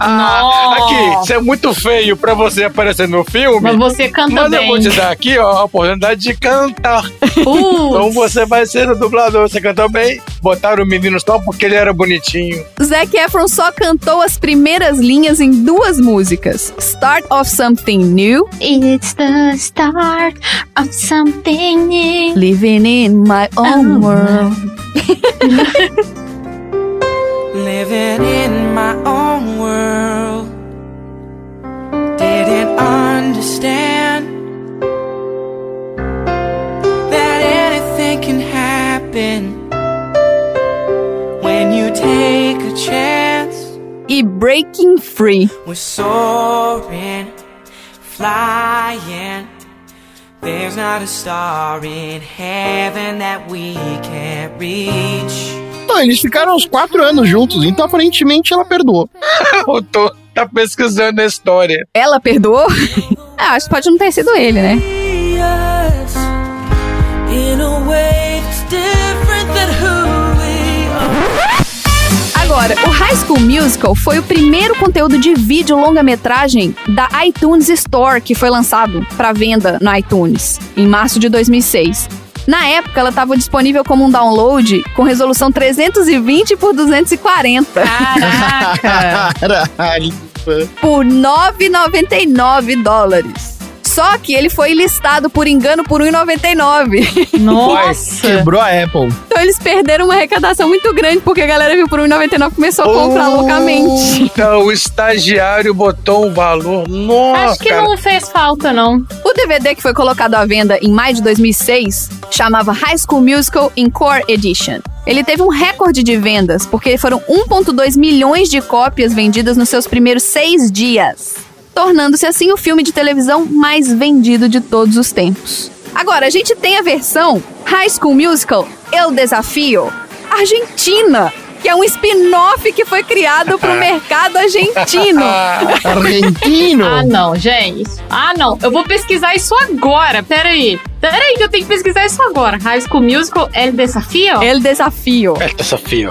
Ah, [LAUGHS] aqui, isso é muito feio pra você aparecer no filme. Mas você canta Mas eu bem. vou te dar aqui, ó, a oportunidade de cantar. Então você vai ser o dublador. Você cantou bem. Botaram o menino só porque ele era bonitinho. Zac Efron só cantou as primeiras linhas em duas músicas: Start of Something New, It's the start of something new. Living in My Own Oh. World. [LAUGHS] Living in my own world. Didn't understand that anything can happen E Breaking Free. We're soaring, flying. There's not a star in heaven that we can't reach. Não, eles ficaram uns quatro anos juntos, então aparentemente ela perdoou. [LAUGHS] Eu tô tá pesquisando a história. Ela perdoou? [LAUGHS] ah, acho que pode não ter sido ele, né? In a way that's different than who. Agora, o High School Musical foi o primeiro conteúdo de vídeo longa-metragem da iTunes Store que foi lançado para venda no iTunes em março de 2006. Na época, ela estava disponível como um download com resolução 320 por 240. Caraca. [LAUGHS] Caralho. fã. por 9,99 dólares. Só que ele foi listado por engano por 1,99. [LAUGHS] Nossa! Quebrou a Apple. Então eles perderam uma arrecadação muito grande, porque a galera viu por 1,99 e começou a comprar Oh. loucamente. Então, o estagiário botou um valor. Nossa, Acho que cara. não fez falta, não. O DVD que foi colocado à venda em maio de 2006 chamava High School Musical Encore Edition. Ele teve um recorde de vendas, porque foram 1,2 milhões de cópias vendidas nos seus primeiros seis dias, tornando-se assim o filme de televisão mais vendido de todos os tempos. Agora, a gente tem a versão High School Musical El Desafio Argentina, que é um spin-off que foi criado para o [LAUGHS] mercado argentino. [LAUGHS] Argentino. Ah, não, gente. Ah, não. Eu vou pesquisar isso agora. Pera aí. Pera aí que eu tenho que pesquisar isso agora. High School Musical, El Desafio? El Desafio. É desafio.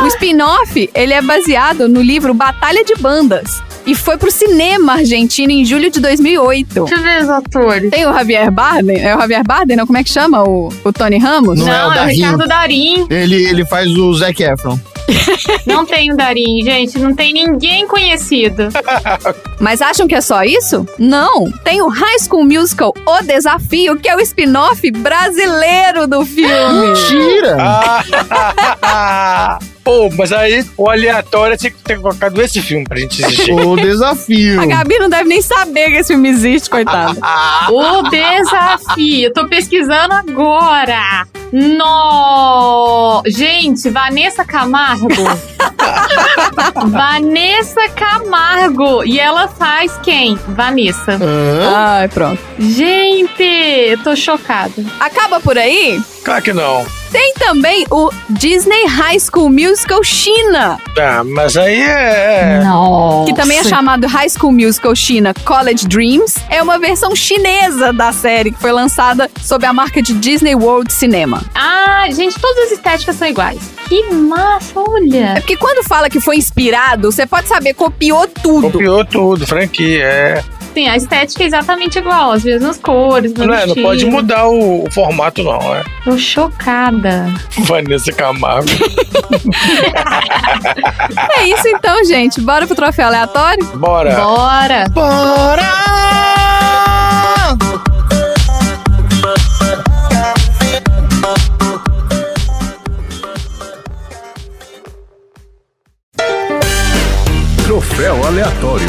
O spin-off, ele é baseado no livro Batalha de Bandas e foi pro cinema argentino em julho de 2008. Deixa eu ver os atores. Tem o Javier Bardem, é o Javier Bardem, não? Como é que chama? O, o Tony Ramos? Não é o Não, é o Darim. Ricardo Darim. Ele, ele faz o Zac Efron. [LAUGHS] Não tem o Darim, gente. Não tem ninguém conhecido. [LAUGHS] Mas acham que é só isso? Não! Tem o High School Musical O Desafio, que é o spin-off brasileiro do filme. Mentira! [LAUGHS] Pô, mas aí o aleatório tinha que ter colocado esse filme pra gente existir. O [LAUGHS] desafio. A Gabi não deve nem saber que esse filme existe, coitada. [LAUGHS] O desafio. Eu tô pesquisando agora. No! Gente, Vanessa Camargo. [LAUGHS] Vanessa Camargo. E ela faz quem? Vanessa. Ai, pronto. Gente, eu tô chocada. Acaba por aí? Claro que não. Tem também o Disney High School Musical China, Ah, mas aí é. Nossa. que também é chamado High School Musical China College Dreams. É uma versão chinesa da série que foi lançada sob a marca de Disney World Cinema. Ah, gente, todas as estéticas são iguais. Que massa, É olha. porque quando fala que foi inspirado, você pode saber, copiou tudo. Copiou tudo, franquia, é. Sim, a estética é exatamente igual, as mesmas cores, Não, é, não pode mudar o, o formato, não, é. Tô chocada. [LAUGHS] Vanessa Camargo. [LAUGHS] É isso então, gente. Bora pro troféu aleatório? Bora. Bora! Bora! Troféu aleatório.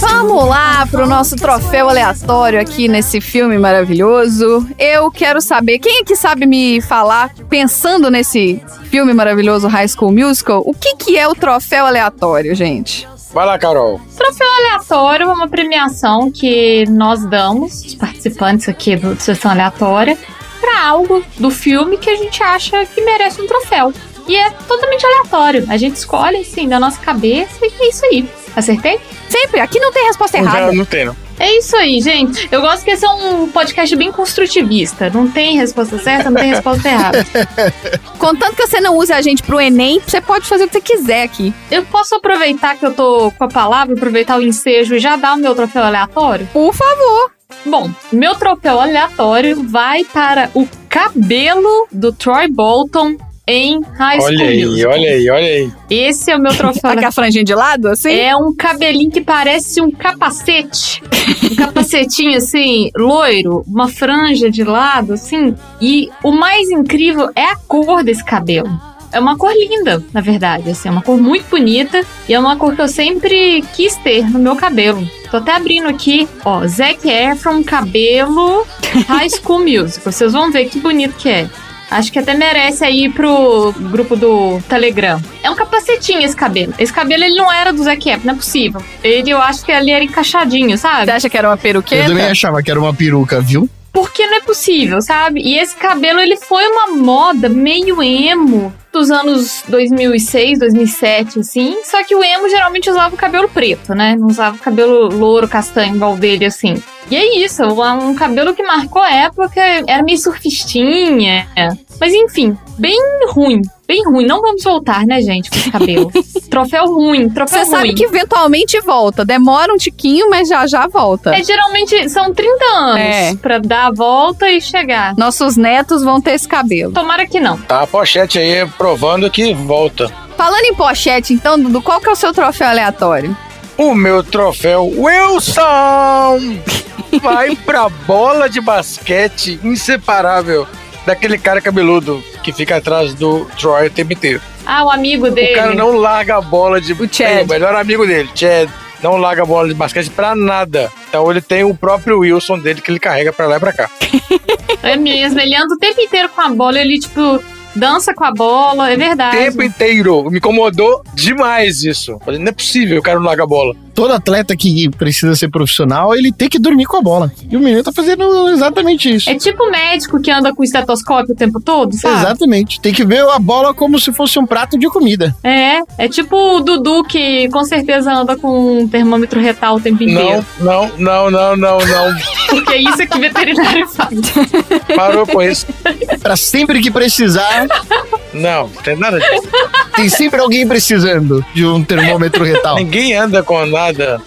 Vamos lá pro nosso troféu aleatório aqui nesse filme maravilhoso. Eu quero saber, quem é que sabe me falar, pensando nesse filme maravilhoso High School Musical, o que que é o troféu aleatório, gente? Vai lá, Carol. Troféu aleatório é uma premiação que nós damos, os participantes aqui do Sessão Aleatória, pra algo do filme que a gente acha que merece um troféu. E é totalmente aleatório. A gente escolhe, assim, da nossa cabeça e é isso aí. Acertei? Sempre, aqui não tem resposta errada. Não, não tem, não. É isso aí, gente. Eu gosto que esse é um podcast bem construtivista. Não tem resposta certa, não tem resposta errada. [LAUGHS] Contanto que você não use a gente pro Enem, você pode fazer o que você quiser aqui. Eu posso aproveitar que eu tô com a palavra, aproveitar o ensejo e já dar o meu troféu aleatório? Por favor. Bom, meu troféu aleatório vai para o cabelo do Troy Bolton em High School Olha aí, Musical. olha aí, olha aí. Esse é o meu troféu Tá com a franjinha de lado, assim? É um cabelinho que parece um capacete. Um [LAUGHS] capacetinho assim, loiro, uma franja de lado, assim. E o mais incrível é a cor desse cabelo. É uma cor linda, na verdade, assim, é uma cor muito bonita e é uma cor que eu sempre quis ter no meu cabelo. Tô até abrindo aqui, ó, Zac Efron, cabelo, High School Musical. Vocês vão ver que bonito que é. Acho que até merece aí pro grupo do Telegram. É um capacetinho esse cabelo. Esse cabelo ele não era do Zac Efron, não é possível. Ele, eu acho que ele era encaixadinho, sabe? Você acha que era uma Eu peruqueta? também achava que era uma peruca, viu? Porque não é possível, sabe? E esse cabelo, ele foi uma moda meio emo dos anos 2006, 2007, assim. Só que o emo geralmente usava o cabelo preto, né? Não usava o cabelo louro, castanho, igual dele, assim. E é isso, um cabelo que marcou a época, era meio surfistinha. Mas enfim, bem ruim. Bem ruim. Não vamos voltar, né, gente, com esse cabelo. [LAUGHS] troféu ruim, troféu Você ruim. sabe que eventualmente volta. Demora um tiquinho, mas já já volta. É, geralmente são 30 anos É. pra dar a volta e chegar. Nossos netos vão ter esse cabelo. Tomara que não. Tá a pochete aí provando que volta. Falando em pochete, então, Dudu, qual que é o seu troféu aleatório? O meu troféu Wilson [LAUGHS] vai pra bola de basquete inseparável daquele cara cabeludo que fica atrás do Troy o tempo inteiro. Ah, o amigo dele. O cara não larga a bola de. O Chad. o melhor amigo dele, Chad. Não larga a bola de basquete pra nada. Então ele tem o próprio Wilson dele que ele carrega pra lá e pra cá. [LAUGHS] É mesmo, ele anda o tempo inteiro com a bola, ele, tipo, dança com a bola, é O verdade. tempo inteiro. Me incomodou demais isso. Falei, não é possível, o cara não larga a bola. Todo atleta que precisa ser profissional, ele tem que dormir com a bola. E o menino tá fazendo exatamente isso. É tipo médico que anda com estetoscópio o tempo todo, sabe? Exatamente. Tem que ver a bola como se fosse um prato de comida. É, é tipo o Dudu que com certeza anda com um termômetro retal o tempo inteiro. Não, não, não, não, não, não. Porque é isso que veterinário faz. Parou com isso. Pra sempre que precisar, Não, não tem nada disso. tem sempre alguém precisando de um termômetro retal. Ninguém anda com nada.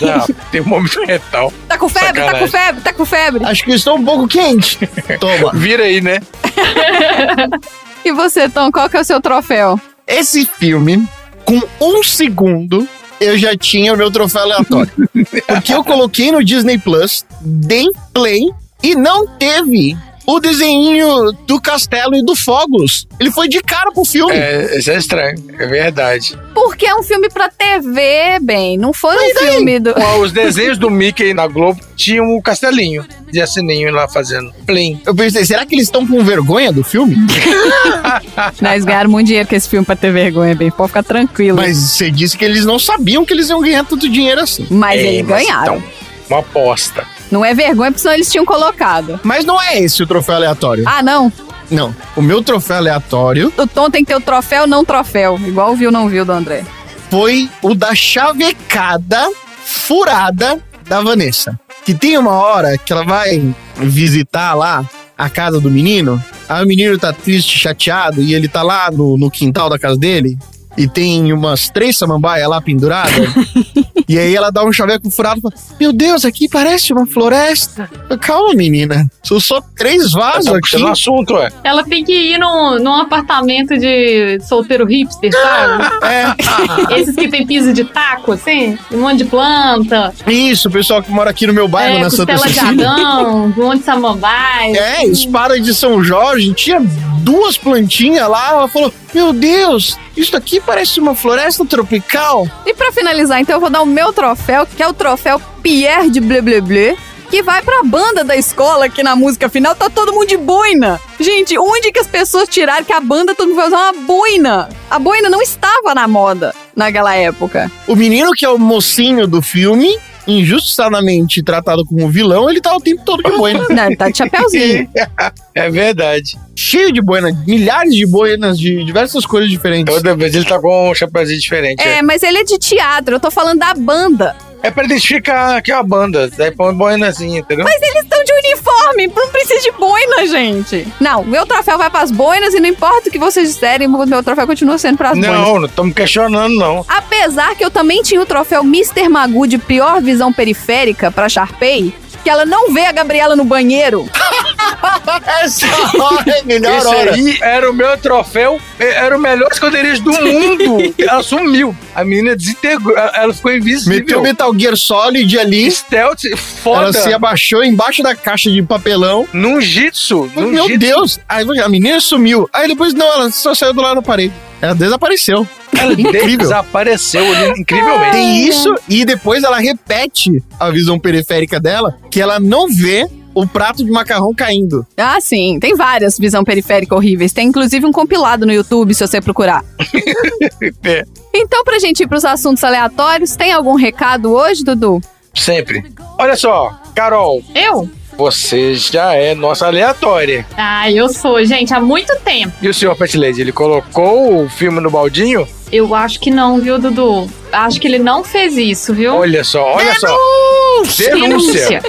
Não, tem momento retal. Tá com febre? Tá com Sacanagem. febre? Tá com febre? Acho que estou um pouco quente. Toma. [LAUGHS] Vira aí, né? E você, Tom, qual que é o seu troféu? Esse filme, com um segundo, eu já tinha o meu troféu aleatório. [LAUGHS] Porque eu coloquei no Disney Plus, dei play e não teve o desenho do castelo e do fogos. Ele foi de cara pro filme. É, isso é estranho, é verdade. Porque é um filme pra TV, bem. Não foi um filme do. Os desenhos do Mickey na Globo tinham o castelinho de assininho lá fazendo. Plim. Eu pensei, será que eles estão com vergonha do filme? [LAUGHS] Eles ganharam muito dinheiro com esse filme pra ter vergonha, bem. Pode ficar tranquilo. Mas você disse que eles não sabiam que eles iam ganhar tanto dinheiro assim. Mas É, eles mas ganharam. então, uma aposta. Não é vergonha, porque senão eles tinham colocado. Mas não é esse o troféu aleatório. Ah, não. Não. O meu troféu aleatório O Tom tem que ter o troféu, não troféu. Igual o viu, não viu do André. foi o da chavecada furada da Vanessa. Que tem uma hora que ela vai visitar lá a casa do menino. Aí o menino tá triste, chateado, e ele tá lá no, no quintal da casa dele. E tem umas três samambaias lá penduradas. [LAUGHS] e aí ela dá um chaveco furado e fala: Meu Deus, aqui parece uma floresta. Calma, menina. São só três vasos Tá aqui. o assunto, ué. Ela tem que ir num, num apartamento de solteiro hipster, sabe? [LAUGHS] É, [LAUGHS] Esses que tem piso de taco, assim, um monte de planta, isso, o pessoal que mora aqui no meu bairro, é, na Santa costela de Cecília. Adão, um monte de samambaia. [LAUGHS] É, espada de São Jorge, tinha duas plantinhas lá. Ela falou: Meu Deus, isso aqui parece uma floresta tropical. E pra finalizar, então, eu vou dar o meu troféu, que é o troféu Pierre de Bleu Bleu Bleu, que vai pra banda da escola, que na música final tá todo mundo de boina. Gente, onde que as pessoas tiraram que a banda todo mundo vai usar uma boina? A boina não estava na moda naquela época. O menino, que é o mocinho do filme, injustiçadamente tratado como vilão, ele tá o tempo todo de boina. Não, ele tá de chapéuzinho. [LAUGHS] É verdade. Cheio de boina, milhares de boinas de diversas cores diferentes. Toda vez ele tá com um chapéuzinho diferente. É, É, mas ele é de teatro, eu tô falando da banda. É pra identificar que é uma banda. Daí põe boinazinha, entendeu? Mas eles estão de uniforme, não precisa de boina, gente. Não, meu troféu vai pras boinas e não importa o que vocês disserem, meu troféu continua sendo pras boinas. Não, não estamos questionando, não. Apesar que eu também tinha o troféu Mr. Magoo de pior visão periférica pra Sharpay, que ela não vê a Gabriela no banheiro. [LAUGHS] [LAUGHS] Essa hora é a melhor Esse hora. aí era o meu troféu, é, era o melhor esconderijo do [LAUGHS] mundo. ela sumiu. A menina desintegrou, ela ficou Meteu invisível. Metal Gear Solid ali. Stealth, foda. Ela se abaixou embaixo da caixa de papelão. Num jitsu. Num Meu jitsu. Deus! Aí a menina sumiu. Aí depois, não, ela só saiu do lado da parede. Ela desapareceu. Ela Incrível. desapareceu ali, incrivelmente. Tem isso, e depois ela repete a visão periférica dela, que ela não vê o prato de macarrão caindo. Ah, sim, tem várias visão periférica horríveis. Tem inclusive um compilado no YouTube, se você procurar. [LAUGHS] É, Então, pra gente ir pros assuntos aleatórios, tem algum recado hoje, Dudu? sempre. Olha só, Carol, Eu? você já é nossa aleatória. Ah, eu sou, gente, há muito tempo. E o senhor Pet Lady, ele colocou o filme no baldinho? Eu acho que não, viu, Dudu? Acho que ele não fez isso, viu? Olha só, olha só. Denúncia.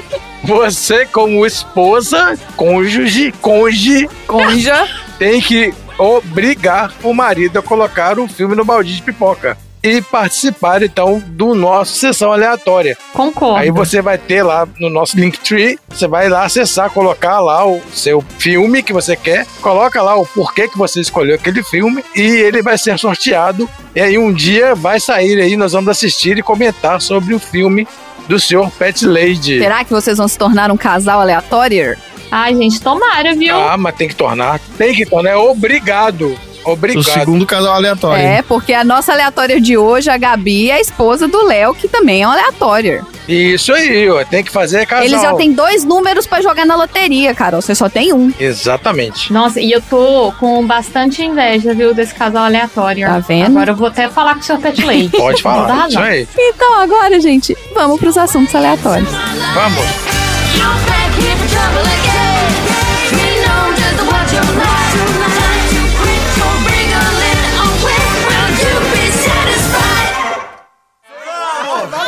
Você, como esposa, cônjuge, conge, Conja. tem que obrigar o marido a colocar o filme no balde de pipoca. E participar, então, do nosso sessão aleatória. Concordo. Aí você vai ter lá no nosso Linktree, você vai lá acessar, colocar lá o seu filme que você quer, coloca lá o porquê que você escolheu aquele filme e ele vai ser sorteado. E aí um dia vai sair aí, nós vamos assistir e comentar sobre o filme do senhor Pet Lady. Será que vocês vão se tornar um casal aleatório? Ai, gente, tomara, viu? Ah, mas tem que tornar. Tem que tornar. É obrigado. O Obrigado. segundo casal aleatório. É, porque a nossa aleatória de hoje, a Gabi, é a esposa do Léo, que também é um aleatório. Isso aí, ó. Tem que fazer casal. Ele já tem dois números pra jogar na loteria, Carol. Você só tem um. Exatamente. Nossa, e eu tô com bastante inveja, viu, desse casal aleatório. Tá vendo? Agora eu vou até falar com o seu Pet Lady. [LAUGHS] Pode falar. Isso aí. Então agora, gente, vamos pros assuntos aleatórios. Vamos.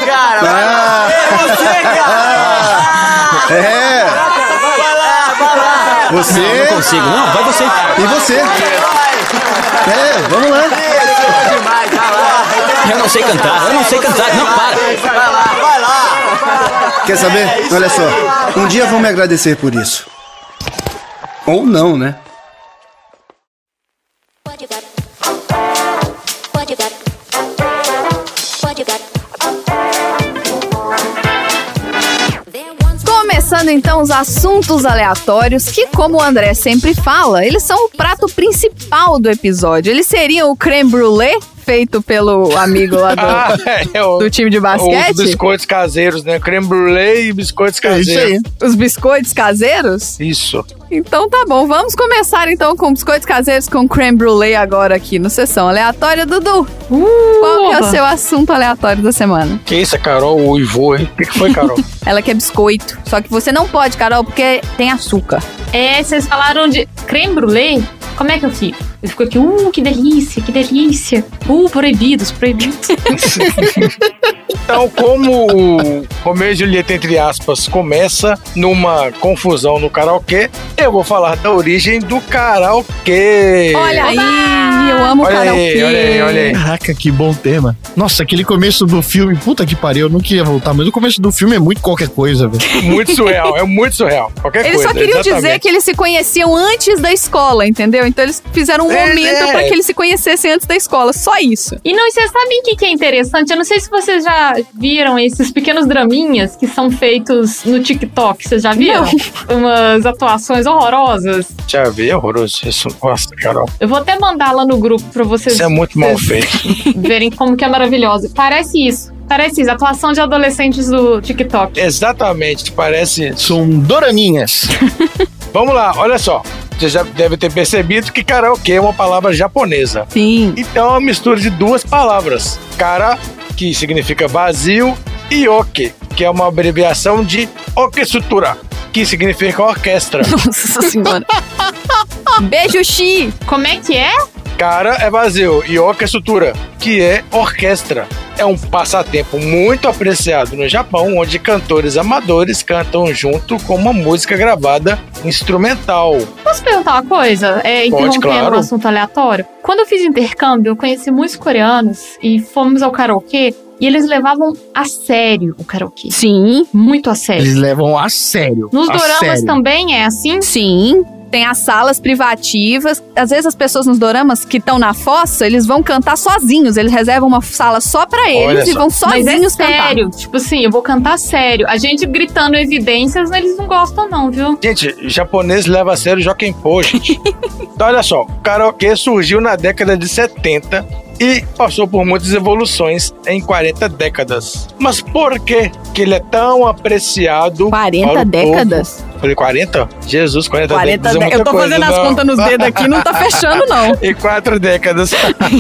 Cara, você, cara! É! Você. Não, não consigo, não. Vai você. E você? É, vamos lá. Eu não sei cantar, eu não sei cantar. Não, para. Vai lá, vai lá! Quer saber? Olha só. Um dia vão me agradecer por isso. Ou não, né? Começando então os assuntos aleatórios, que, como o André sempre fala, eles são o prato principal do episódio. Eles seriam o creme brulee, feito pelo amigo lá do, [LAUGHS] Ah, é, o, do time de basquete? Os biscoitos caseiros, né? Creme brulee e biscoitos É isso caseiros. aí. Os biscoitos caseiros? Isso. Então tá bom, vamos começar então com biscoitos caseiros com creme brulee agora aqui no Sessão Aleatória. Dudu, qual que é o seu assunto aleatório da semana? Que isso, Carol uivou, hein? O que, que foi, Carol? [LAUGHS] Ela quer biscoito, só que você não pode, Carol, porque tem açúcar. É, vocês falaram de creme brulee? Como é que eu fico? Eu fico aqui, uh, que delícia, que delícia. Uh, proibidos, proibidos. [LAUGHS] Então, como o Romeu e Julieta, entre aspas, começa numa confusão no karaokê, eu vou falar da origem do karaokê. Olha aí, eu amo Olha aí, karaokê. olha aí, olha aí. Caraca, que bom tema. Nossa, aquele começo do filme, puta que pariu, eu não queria voltar, mas o começo do filme é muito qualquer coisa, velho. [LAUGHS] Muito surreal, é muito surreal. Qualquer Eles coisa. só queriam dizer exatamente. que eles se conheciam antes da escola, entendeu? Então eles fizeram um momento é. pra que eles se conhecessem antes da escola, só isso. E não, e vocês sabem o que, que é interessante? Eu não sei se vocês já viram esses pequenos draminhas que são feitos no TikTok. Vocês já viram? Umas atuações horrorosas. Já vi, é horroroso isso. Nossa, Carol. Eu vou até mandar lá no grupo pra vocês Isso é muito mal feito. [LAUGHS] verem como que é maravilhosa. Parece isso. Parece isso. Atuação de adolescentes do TikTok. Exatamente, parece isso. São doraminhas. [LAUGHS] Vamos lá, olha só. Você já deve ter percebido que karaokê é uma palavra japonesa. Sim. Então é uma mistura de duas palavras. Kara, que significa vazio, e oke, que é uma abreviação de orquestrutura, que significa orquestra. [LAUGHS] Nossa senhora. [LAUGHS] Beijo, Xi. Como é que é? Kara é vazio e oke é estrutura, que é orquestra. É um passatempo muito apreciado no Japão, onde cantores amadores cantam junto com uma música gravada instrumental. Posso perguntar uma coisa? É, interrompendo claro. um assunto aleatório. Quando eu fiz intercâmbio, eu conheci muitos coreanos e fomos ao karaokê e eles levavam a sério o karaokê. Sim. Muito a sério. Eles levam a sério. Nos a doramas sério. também é assim? Sim. Tem as salas privativas. Às vezes as pessoas nos doramas que estão na fossa, eles vão cantar sozinhos. Eles reservam uma sala só pra eles Olha e só. vão Mas é sozinhos cantar. sério. Tipo assim, eu vou cantar sério. A gente gritando evidências, eles não gostam não, viu? Gente, japonês leva a sério Joaquim Pô, gente. então, olha só, o karaokê surgiu na década de 70 e passou por muitas evoluções em 40 décadas. Mas por que que ele é tão apreciado? 40 para o décadas? Povo? Falei 40? Jesus, 40, 40 décadas é muita Eu tô coisa, fazendo as não. contas nos dedos aqui, não tá fechando, não. [LAUGHS] em quatro décadas.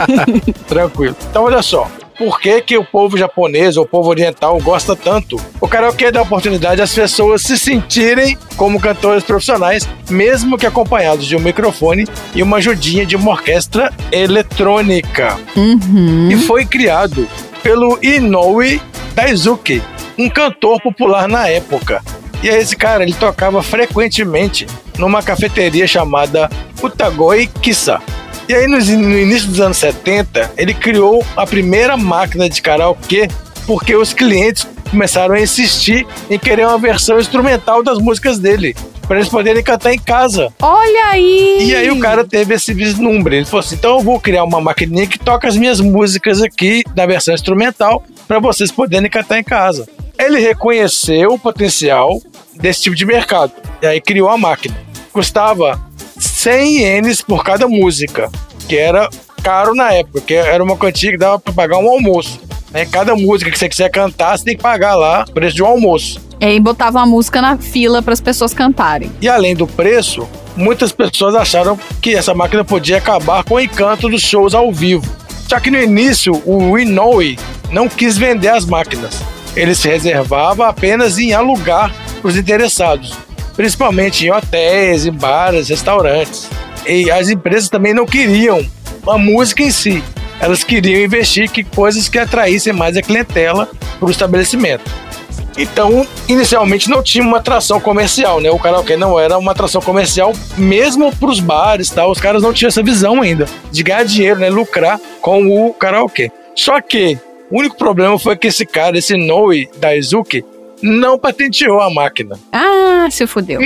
[LAUGHS] Tranquilo. Então, olha só. Por que, que o povo japonês ou o povo oriental gosta tanto? O karaokê dá oportunidade às pessoas se sentirem como cantores profissionais, mesmo que acompanhados de um microfone e uma ajudinha de uma orquestra eletrônica. Uhum. E foi criado pelo Inoue Daisuke, um cantor popular na época. E esse cara, ele tocava frequentemente numa cafeteria chamada Utagoi Kissa. E aí, no, no início dos anos 70, ele criou a primeira máquina de karaokê porque os clientes começaram a insistir em querer uma versão instrumental das músicas dele. Pra eles poderem cantar em casa. Olha aí! E aí o cara teve esse vislumbre. Ele falou assim: então eu vou criar uma maquininha que toca as minhas músicas aqui na versão instrumental para vocês poderem cantar em casa. Ele reconheceu o potencial desse tipo de mercado. E aí criou a máquina. Custava 100 ienes por cada música, que era caro na época, que era uma quantia que dava para pagar um almoço. Né? Cada música que você quiser cantar, você tem que pagar lá o preço de um almoço. E aí botava uma música na fila para as pessoas cantarem. E além do preço, muitas pessoas acharam que essa máquina podia acabar com o encanto dos shows ao vivo. Só que no início, o Inoue não quis vender as máquinas. Ele se reservava apenas em alugar para os interessados, principalmente em hotéis, em bares, restaurantes. E as empresas também não queriam a música em si. Elas queriam investir em coisas que atraíssem mais a clientela para o estabelecimento. Então, inicialmente não tinha uma atração comercial, né? O karaokê não era uma atração comercial, mesmo para os bares, tá? Os caras não tinham essa visão ainda de ganhar dinheiro, né? Lucrar com o karaokê. Só que o único problema foi que esse cara, esse Noe Daisuke, não patenteou a máquina. Ah, se fudeu.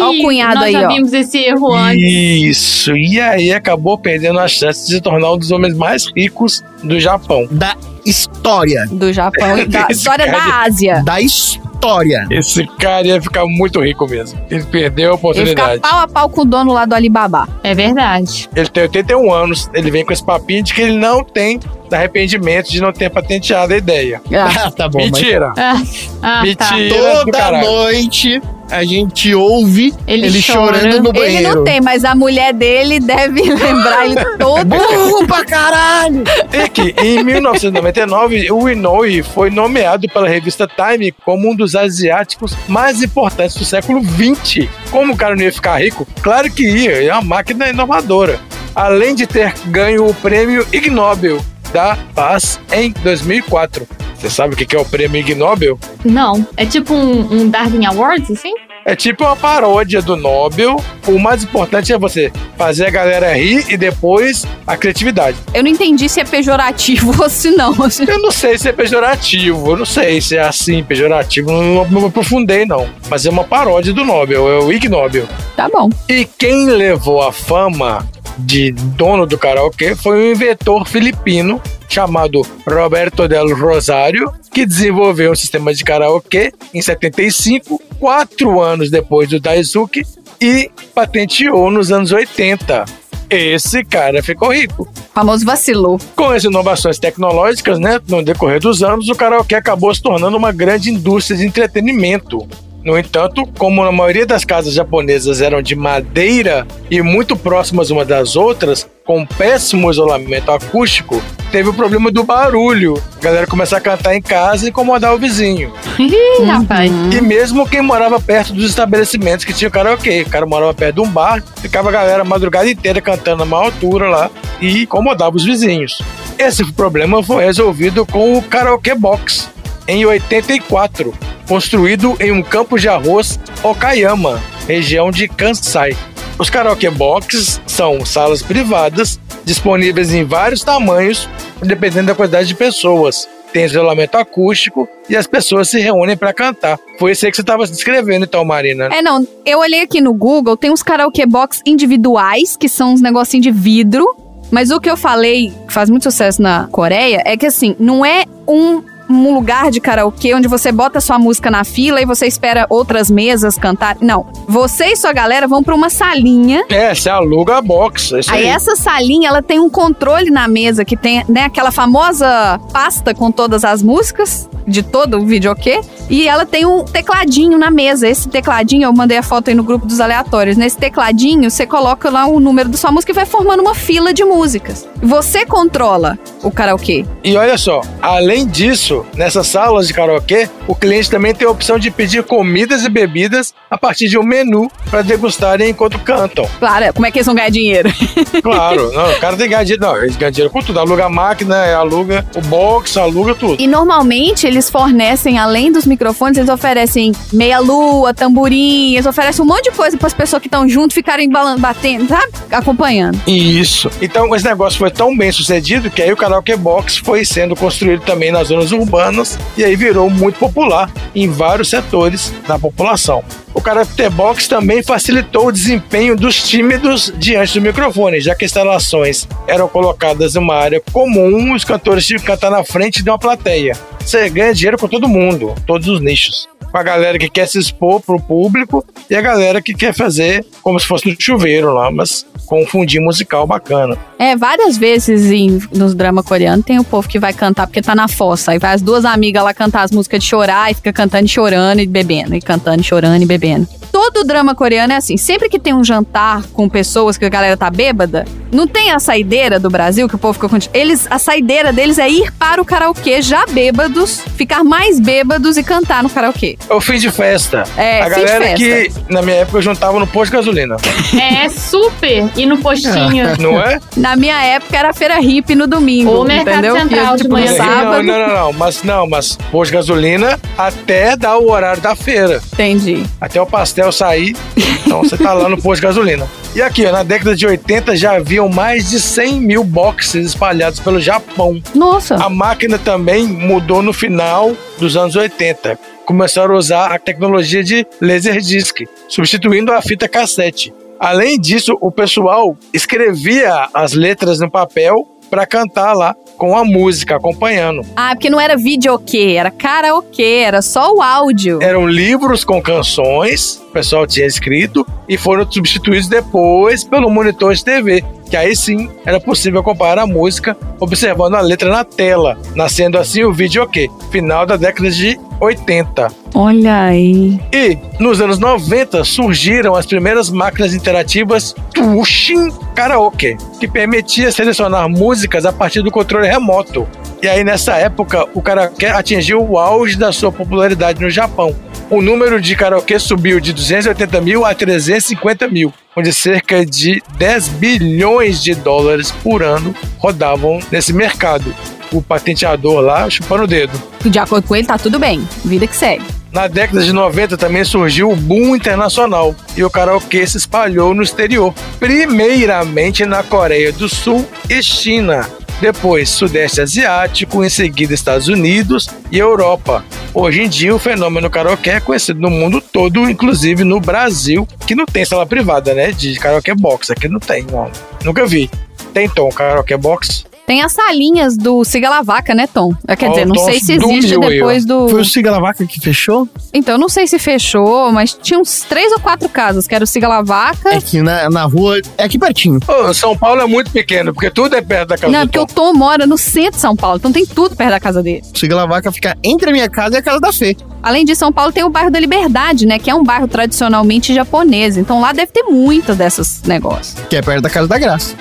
Ó o cunhado nós aí, já ó. vimos esse erro antes. Isso, e aí acabou perdendo a chance de se tornar um dos homens mais ricos do Japão. Da história. Do Japão e da [LAUGHS] Esse história cara- da Ásia. Da história. Esse cara ia ficar muito rico mesmo. Ele perdeu a Ele fica oportunidade. pau a pau com o dono lá do Alibaba. É verdade. Ele tem 81 anos, ele vem com esse papinho de que ele não tem arrependimento de não ter patenteado a ideia. Ah, [LAUGHS] Ah, tá bom. mas Mentira! Ah, ah, tá. Mentira do Toda noite a gente ouve Ele ele, chora. chorando no Ele banheiro. não tem, mas a mulher dele deve [LAUGHS] lembrar ele todo. Burro pra caralho! E que em 1999, o Inoue foi nomeado pela revista Time como um dos asiáticos mais importantes do século XX. Como o cara não ia ficar rico? Claro que ia, é uma máquina inovadora. Além de ter ganho o prêmio Ig Nobel da Paz em 2004. Você sabe o que é o prêmio Ig Nobel? Não. É tipo um, um Darwin Awards, assim? É tipo uma paródia do Nobel. O mais importante é você fazer a galera rir e depois a criatividade. Eu não entendi se é pejorativo [LAUGHS] ou se não. Eu não sei se é pejorativo, eu não sei se é assim, pejorativo, não, não aprofundei não. Mas é uma paródia do Nobel, é o Ig Nobel. Tá bom. E quem levou a fama de dono do karaokê foi um inventor filipino chamado Roberto del Rosário, que desenvolveu um sistema de karaokê em 75, quatro anos depois do Daisuke, e patenteou nos anos 80. Esse cara ficou rico. Famoso vacilou. Com as inovações tecnológicas, né, no decorrer dos anos, o karaokê acabou se tornando uma grande indústria de entretenimento. No entanto, como a maioria das casas japonesas eram de madeira e muito próximas uma das outras, com péssimo isolamento acústico, teve o problema do barulho. A galera começar a cantar em casa e incomodar o vizinho. Ih, rapaz. E mesmo quem morava perto dos estabelecimentos que tinha karaokê. O cara morava perto de um bar, ficava a galera a madrugada inteira cantando a maior altura lá e incomodava os vizinhos. Esse problema foi resolvido com o Karaokê Box, em 84, construído em um campo de arroz Okayama, região de Kansai. Os karaokê boxes são salas privadas, disponíveis em vários tamanhos, dependendo da quantidade de pessoas. Tem isolamento acústico e as pessoas se reúnem para cantar. Foi isso aí que você estava descrevendo, então, Marina. É, não. Eu olhei aqui no Google, tem uns karaokê box individuais, que são uns negocinhos de vidro. Mas o que eu falei, que faz muito sucesso na Coreia, é que assim, não é um, um lugar de karaokê onde você bota sua música na fila e você espera outras mesas cantar. Não. Você e sua galera vão pra uma salinha. É, você aluga a box. é Aí aí. essa salinha, ela tem um controle na mesa que tem, né, aquela famosa pasta com todas as músicas de todo o videokê. E ela tem um tecladinho na mesa. Esse tecladinho, eu mandei a foto aí no grupo dos aleatórios. Nesse tecladinho, você coloca lá o número da sua música e vai formando uma fila de músicas. Você controla o karaokê. E olha só, além disso, nessas salas de karaokê, o cliente também tem a opção de pedir comidas e bebidas a partir de um menu para degustarem enquanto cantam. Claro, como é que eles vão ganhar dinheiro? [LAUGHS] Claro, não, o cara tem que ganhar dinheiro. Não, eles ganham dinheiro com tudo. Aluga a máquina, aluga o box, aluga tudo. E normalmente eles fornecem, além dos microfones, eles oferecem meia-lua, tamborim, eles oferecem um monte de coisa para as pessoas que estão junto ficarem batendo, sabe? Acompanhando. Isso. Então esse negócio foi tão bem sucedido que aí o karaoke box foi sendo construído também nas zonas urbanas e aí virou muito popular em vários setores da população. O karaoke box também facilitou o desempenho dos tímidos diante do microfone, já que as instalações eram colocadas numa área comum, os cantores tinham que cantar na frente de uma plateia. Você ganha dinheiro com todo mundo, todos os nichos. Com a galera que quer se expor pro público e a galera que quer fazer como se fosse no chuveiro lá, mas com um fundinho musical bacana. É, várias vezes em, nos dramas coreanos tem o povo que vai cantar porque tá na fossa. Aí vai as duas amigas lá cantar as músicas de chorar e fica cantando e chorando e bebendo. E cantando, e chorando e bebendo. Todo drama coreano é assim. Sempre que tem um jantar com pessoas que a galera tá bêbada, não tem a saideira do Brasil que o povo fica com. Eles, a saideira deles é ir para o karaokê já bêbados, ficar mais bêbados e cantar no karaokê. É o fim de festa. É, a fim de galera festa. que na minha época eu juntava no posto de gasolina. É super. E no postinho. [LAUGHS] Não é? Na minha época era feira hippie no domingo. Ou Mercado entendeu? Central Que, de tipo, manhã. sábado. Não, não, não, não. Mas não, mas posto de gasolina até dar o horário da feira. Entendi. Até o pastel sair. Então você tá lá no posto de gasolina. E aqui, ó, na década de 80 já haviam mais de 100 mil boxes espalhados pelo Japão. Nossa. A máquina também mudou no final dos anos 80. Começaram a usar a tecnologia de Laserdisc, substituindo a fita cassete. Além disso, o pessoal escrevia as letras no papel para cantar lá com a música acompanhando. Ah, porque não era videokê, era karaokê, era só o áudio. Eram livros com canções, o pessoal tinha escrito, e foram substituídos depois pelo monitor de TV, que aí sim era possível acompanhar a música observando a letra na tela, nascendo assim o videokê, final da década de 80. Olha aí. E nos anos 90 surgiram as primeiras máquinas interativas Tushin Karaoke, que permitia selecionar músicas a partir do controle remoto. E aí nessa época o karaokê atingiu o auge da sua popularidade no Japão. O número de karaokê subiu de 280 mil a 350 mil, onde cerca de 10 bilhões de dólares por ano rodavam nesse mercado. O patenteador lá chupando o dedo. De acordo com ele, tá tudo bem. Vida que segue. Na década de 90 também surgiu o boom internacional e o karaokê se espalhou no exterior, primeiramente na Coreia do Sul e China, depois Sudeste Asiático, em seguida Estados Unidos e Europa. Hoje em dia o fenômeno karaokê é conhecido no mundo todo, inclusive no Brasil, que não tem sala privada, né, de karaokê box, aqui não tem, não. Nunca vi. Tem Tom karaokê box? Tem as salinhas do Siga La Vaca, né, Tom? Quer dizer, não sei se existe depois do. Foi o Siga La Vaca que fechou? Então, eu não sei se fechou, mas tinha uns três ou quatro casas, que era o Siga La Vaca. É que na, na rua, é aqui pertinho. Ô, São Paulo é muito pequeno, porque tudo é perto da casa Não, do porque Tom. o Tom mora no centro de São Paulo, então tem tudo perto da casa dele. O Siga La Vaca fica entre a minha casa e a casa da Fê. Além de São Paulo, tem o bairro da Liberdade, né? Que é um bairro tradicionalmente japonês. Então lá deve ter muitas desses negócios. Que é perto da casa da Graça.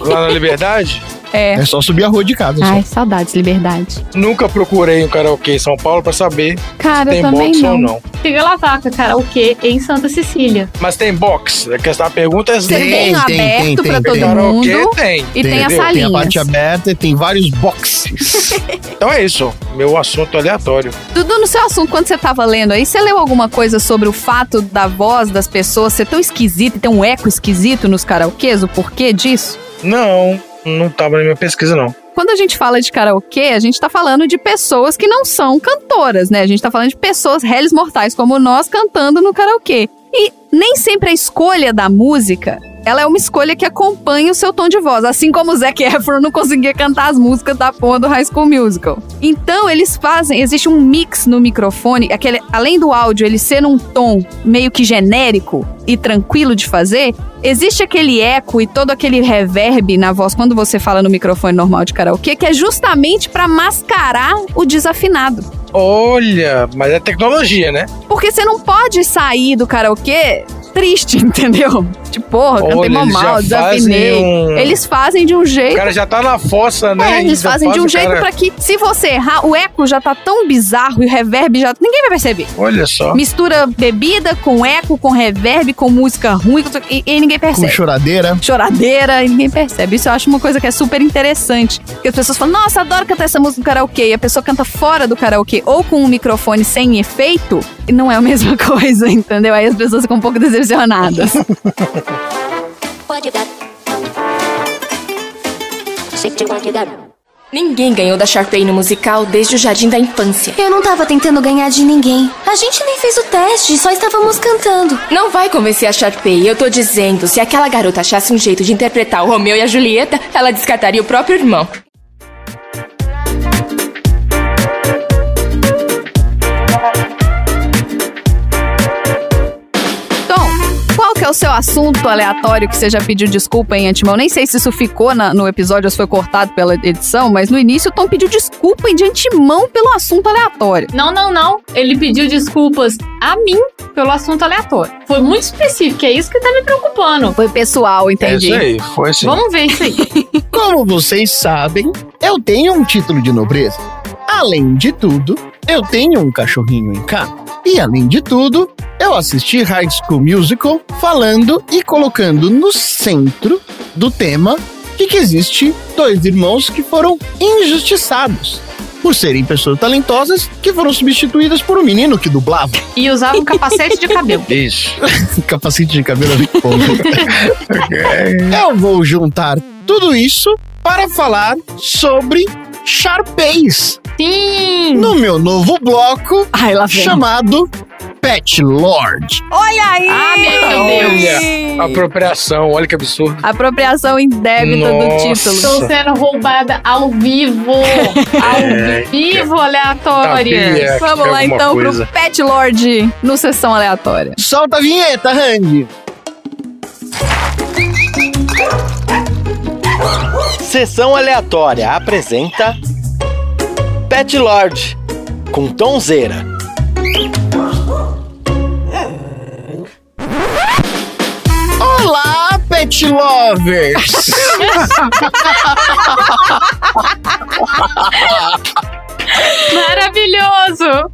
Lá na Liberdade, [LAUGHS] É. É só subir a rua de casa. Ai, saudades, Liberdade. nunca procurei um karaokê em São Paulo pra saber Cara, se tem box não. ou não. Siga La Vaca, karaokê em Santa Cecília. Mas tem box? É que essa pergunta é tem, tem, aberto tem, pra tem, todo tem. mundo. Karaokê tem. E tem, as entendeu? salinhas. Tem a parte aberta e tem vários boxes. [LAUGHS] Então é isso, meu assunto aleatório. Dudu, no seu assunto, quando você tava lendo aí, você leu alguma coisa sobre o fato da voz das pessoas ser tão esquisita e ter um eco esquisito nos karaokês? O porquê disso? Não, não tava na minha pesquisa, não. Quando a gente fala de karaokê, a gente tá falando de pessoas que não são cantoras, né? A gente tá falando de pessoas réis mortais como nós cantando no karaokê. E nem sempre a escolha da música, ela é uma escolha que acompanha o seu tom de voz, assim como o Zac Efron não conseguia cantar as músicas da porra do High School Musical. Então, eles fazem, existe um mix no microfone, aquele, além do áudio ele ser num tom meio que genérico e tranquilo de fazer, existe aquele eco e todo aquele reverb na voz quando você fala no microfone normal de karaokê, que é justamente pra mascarar o desafinado. Olha, mas é tecnologia, né? Porque você não pode sair do karaokê triste, [LAUGHS] entendeu? Tipo, porra, Olha, cantei já mal, desafinei. fazem um- Eles fazem de um O jeito. cara já tá na fossa, né? É, eles fazem de um o jeito cara- pra que, se você errar, o eco já tá tão bizarro e o reverb já. Ninguém vai perceber. Olha só. Mistura bebida com eco, com reverb, com música ruim, com- e, e ninguém Com percebe. choradeira. Choradeira, e ninguém percebe. Isso eu acho uma coisa que é super interessante. Porque as pessoas falam, nossa, adoro cantar essa música no karaokê. E a pessoa canta fora do karaokê ou com um microfone sem efeito, não é a mesma [LAUGHS] coisa, entendeu? Aí as pessoas ficam um pouco decepcionadas. Ninguém ganhou da Sharpay no musical desde o jardim da infância. Eu não tava tentando ganhar de ninguém. A gente nem fez o teste, só estávamos cantando. Não vai convencer a Sharpay, eu tô dizendo. Se aquela garota achasse um jeito de interpretar o Romeu e a Julieta, ela descartaria o próprio irmão. Que é o seu assunto aleatório que você já pediu desculpa em antemão? Nem sei se isso ficou na- no episódio ou se foi cortado pela edição, mas no início o Tom pediu desculpa de antemão pelo assunto aleatório. Não, não, não. Ele pediu desculpas a mim pelo assunto aleatório. Foi muito específico, é isso que tá me preocupando. Foi pessoal, É entendi. isso aí, foi assim. Vamos ver isso aí. [LAUGHS] Como vocês sabem, eu tenho um título de nobreza. Além de tudo, eu tenho um cachorrinho em casa. E além de tudo, eu assisti High School Musical falando e colocando no centro do tema de que existe dois irmãos que foram injustiçados por serem pessoas talentosas que foram substituídas por um menino que dublava. E usava um capacete de cabelo. [LAUGHS] Isso. [LAUGHS] Capacete de cabelo é muito bom. [LAUGHS] Eu vou juntar tudo isso para falar sobre Sharpays. Sim! No meu novo bloco Ai, lá vem. chamado Pet Lord. Olha aí! Ah, meu Deus! Olha, apropriação, olha que absurdo. Apropriação indébita do Nossa. título. Estou sendo roubada ao vivo. [LAUGHS] Ao É, vivo, aleatória. sabia. Vamos tem lá alguma então coisa. pro Pet Lord no Sessão Aleatória. Solta a vinheta, Randy. Sessão aleatória apresenta Pet Lord com Tonzeira. Olá, Pet Lovers! Maravilhoso!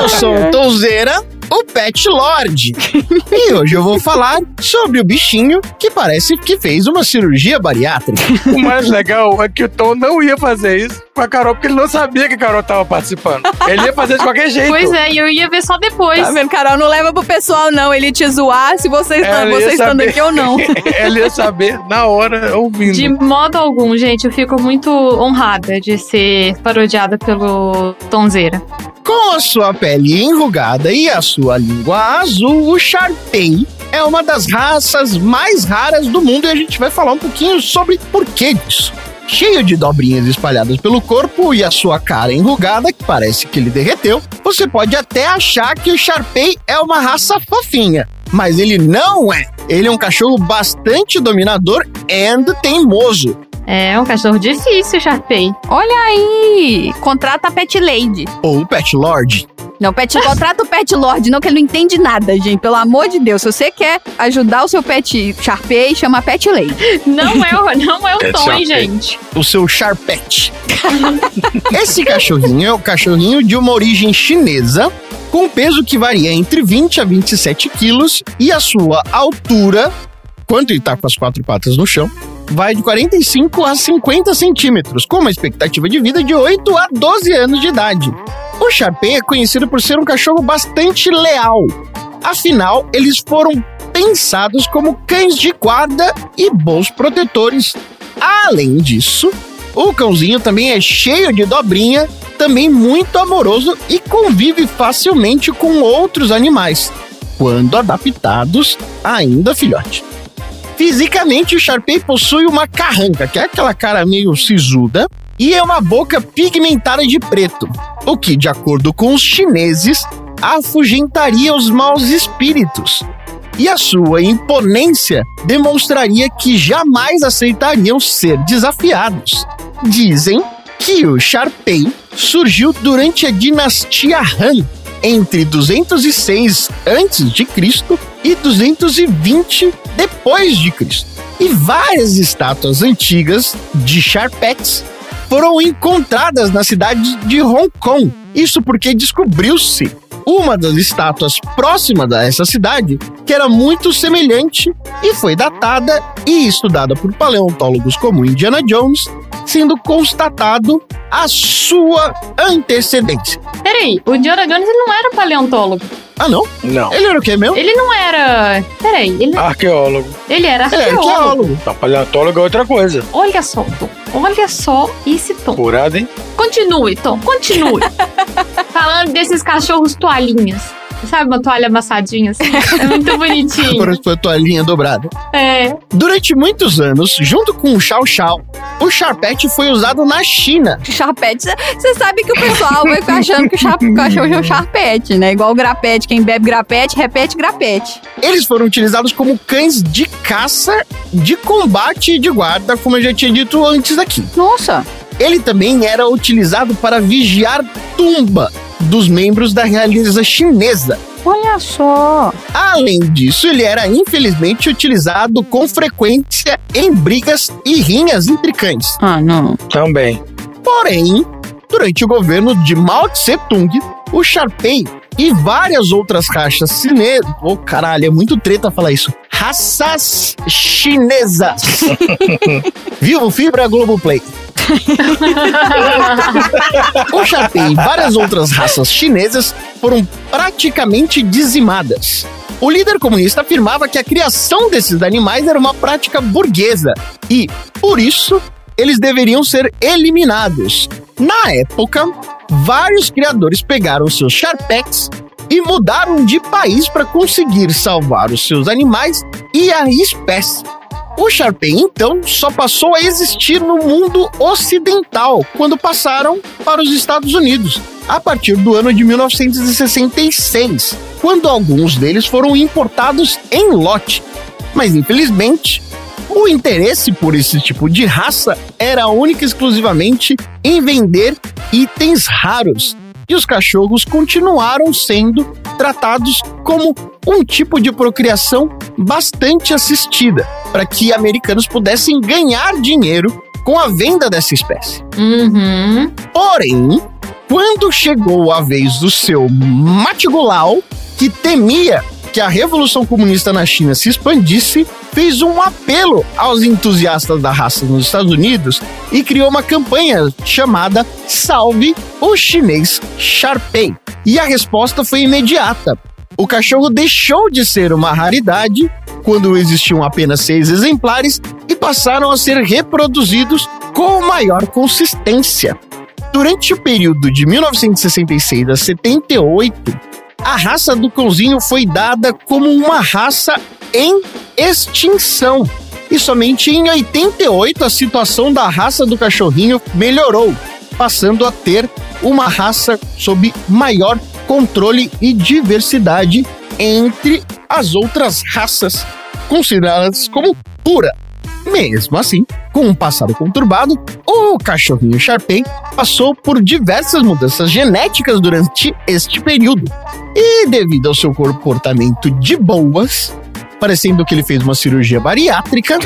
Eu sou Tonzeira, o Pet Lord. E hoje eu vou falar sobre o bichinho que parece que fez uma cirurgia bariátrica. O mais legal é que o Tom não ia fazer isso com a Carol, porque ele não sabia que a Carol tava participando. Ele ia fazer de qualquer jeito. Pois é, e eu ia ver só depois. Tá vendo, Carol? Não leva pro pessoal, não. Ele te zoar se você está, Ela ia você estando aqui ou não. [LAUGHS] ele ia saber na hora, ouvindo. De modo algum, gente, eu fico muito honrada de ser parodiada pelo Tonzeira. Com a sua pele enrugada e a sua língua azul, o Sharpei é uma das raças mais raras do mundo e a gente vai falar um pouquinho sobre por que disso. Cheio de dobrinhas espalhadas pelo corpo e a sua cara enrugada, que parece que ele derreteu, você pode até achar que o Sharpei é uma raça fofinha. Mas ele não é. Ele é um cachorro bastante dominador e teimoso. É um cachorro difícil, Sharpei. Olha aí! Contrata a Pet Lady. Ou Pet Lord. Não, Pet, contrata o Pet Lord, não, que ele não entende nada, gente. Pelo amor de Deus. Se você quer ajudar o seu pet Sharpei, chama Pet Lady. Não é o, não é o Tom, hein, gente? o seu Sharpet. Esse cachorrinho é o cachorrinho de uma origem chinesa, com um peso que varia entre 20 a 27 quilos e a sua altura, quando ele tá com as quatro patas no chão, vai de 45 a 50 centímetros, com uma expectativa de vida de 8 a 12 anos de idade. O Sharpei é conhecido por ser um cachorro bastante leal. Afinal, eles foram pensados como cães de guarda e bons protetores. Além disso, o cãozinho também é cheio de dobrinha, também muito amoroso e convive facilmente com outros animais, quando adaptados ainda filhote. Fisicamente, o Sharpei possui uma carranca, que é aquela cara meio sisuda, e é uma boca pigmentada de preto, o que, de acordo com os chineses, afugentaria os maus espíritos. E a sua imponência demonstraria que jamais aceitariam ser desafiados. Dizem que o Sharpei surgiu durante a dinastia Han, entre 206 a.C. e 220 depois de Cristo. E várias estátuas antigas de Sharpettes foram encontradas na cidade de Hong Kong. Isso porque descobriu-se uma das estátuas próxima dessa cidade que era muito semelhante e foi datada e estudada por paleontólogos como Indiana Jones, sendo constatado a sua antecedência. Peraí, o Indiana Jones ele não era paleontólogo. Ah, não? Não. Ele era o quê mesmo? Ele não era. Peraí, ele, Arqueólogo. ele era Ele era arqueólogo. arqueólogo. Não, paleontólogo é outra coisa. Olha só, Tom. Olha só esse Tom. Curado, hein? Continue, Tom, continue. [LAUGHS] Falando desses cachorros toalhinhas. Sabe uma toalha amassadinha assim? É muito bonitinho. Agora foi a toalhinha dobrada. É. Durante muitos anos, junto com o Chow Chow, o Sharpette foi usado na China. [LAUGHS] Charpete, você sabe que o pessoal vai ficar achando que o, cachorro é o charpete, né? Igual o grapete. Quem bebe grapete, repete grapete. Eles foram utilizados como cães de caça, de combate e de guarda, como eu já tinha dito antes aqui. Nossa! Ele também era utilizado para vigiar tumba dos membros da realeza chinesa. Olha só. Além disso, ele era infelizmente utilizado com frequência em brigas e rinhas entre cães. Ah, não. Também. Porém, durante o governo de Mao Tse Tung, o Sharpei e várias outras raças chinesas. Ô, caralho, é muito treta falar isso. Raças chinesas. [LAUGHS] Vivo Fibra Globoplay. [LAUGHS] o Sharpei e várias outras raças chinesas foram praticamente dizimadas. O líder comunista afirmava que a criação desses animais era uma prática burguesa e, por isso, eles deveriam ser eliminados. Na época, vários criadores pegaram seus Sharpettes e mudaram de país para conseguir salvar os seus animais e a espécie. O Sharpei, então, só passou a existir no mundo ocidental quando passaram para os Estados Unidos, a partir do ano de 1966, quando alguns deles foram importados em lote. Mas, infelizmente, o interesse por esse tipo de raça era única e exclusivamente em vender itens raros. E os cachorros continuaram sendo tratados como um tipo de procriação bastante assistida, para que americanos pudessem ganhar dinheiro com a venda dessa espécie. Uhum. Porém, quando chegou a vez do seu Matigulau, que temia que a Revolução Comunista na China se expandisse, fez um apelo aos entusiastas da raça nos Estados Unidos e criou uma campanha chamada Salve o Chinês Sharpei. E a resposta foi imediata. O cachorro deixou de ser uma raridade quando existiam apenas seis exemplares e passaram a ser reproduzidos com maior consistência. Durante o período de 1966 a 78, a raça do cãozinho foi dada como uma raça em extinção. E somente em 88 a situação da raça do cachorrinho melhorou, passando a ter uma raça sob maior controle e diversidade entre as outras raças consideradas como pura. Mesmo assim, com um passado conturbado, o cachorrinho Sharpei passou por diversas mudanças genéticas durante este período. E devido ao seu comportamento de boas, parecendo que ele fez uma cirurgia bariátrica,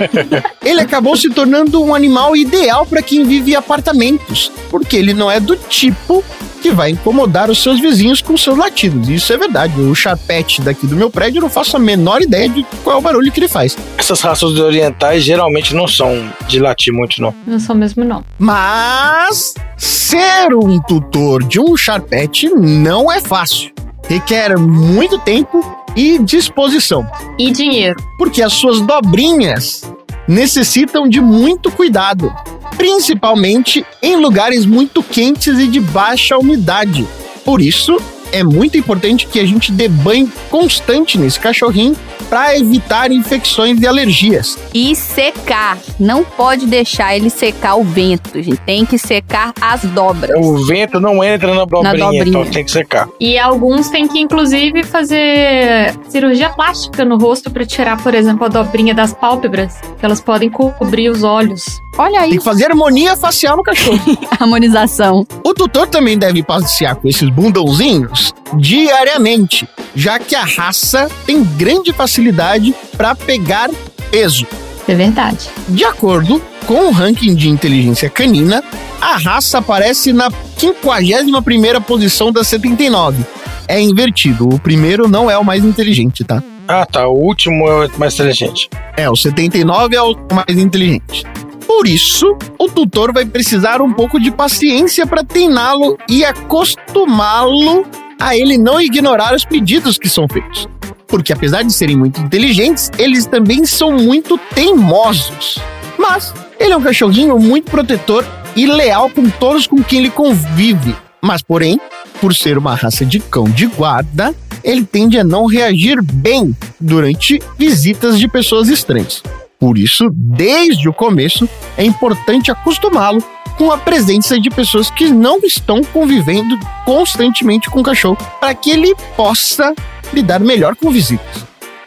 [LAUGHS] ele acabou se tornando um animal ideal para quem vive em apartamentos, porque ele não é do tipo que vai incomodar os seus vizinhos com seus latidos. Isso é verdade. O chapete daqui do meu prédio eu não faço a menor ideia de qual é o barulho que ele faz. Essas raças orientais geralmente não são de latir muito, não. Não sou mesmo, não. Mas ser um tutor de um charpete não é fácil. Requer muito tempo e disposição. E dinheiro. Porque as suas dobrinhas necessitam de muito cuidado, principalmente em lugares muito quentes e de baixa umidade. Por isso, é muito importante que a gente dê banho constante nesse cachorrinho para evitar infecções e alergias. E secar. Não pode deixar ele secar o vento, gente. Tem que secar as dobras. O vento não entra na dobrinha, dobrinha. então tem que secar. E alguns têm que, inclusive, fazer cirurgia plástica no rosto para tirar, por exemplo, a dobrinha das pálpebras, que elas podem cobrir os olhos. Olha aí. Tem que fazer harmonia facial no cachorro. [LAUGHS] Harmonização. O tutor também deve passear com esses bundãozinhos diariamente, já que a raça tem grande facilidade para pegar peso. É verdade. De acordo com o ranking de inteligência canina, a raça aparece na 51ª posição das 79. É invertido, o primeiro não é o mais inteligente, tá? Ah, tá. O último é o mais inteligente. É, o 79 é o mais inteligente. Por isso, o tutor vai precisar um pouco de paciência para treiná-lo e acostumá-lo a ele não ignorar os pedidos que são feitos. Porque apesar de serem muito inteligentes, eles também são muito teimosos. Mas ele é um cachorrinho muito protetor e leal com todos com quem ele convive. Mas, porém, por ser uma raça de cão de guarda, ele tende a não reagir bem durante visitas de pessoas estranhas. Por isso, desde o começo, é importante acostumá-lo com a presença de pessoas que não estão convivendo constantemente com o cachorro, para que ele possa lidar melhor com visitas.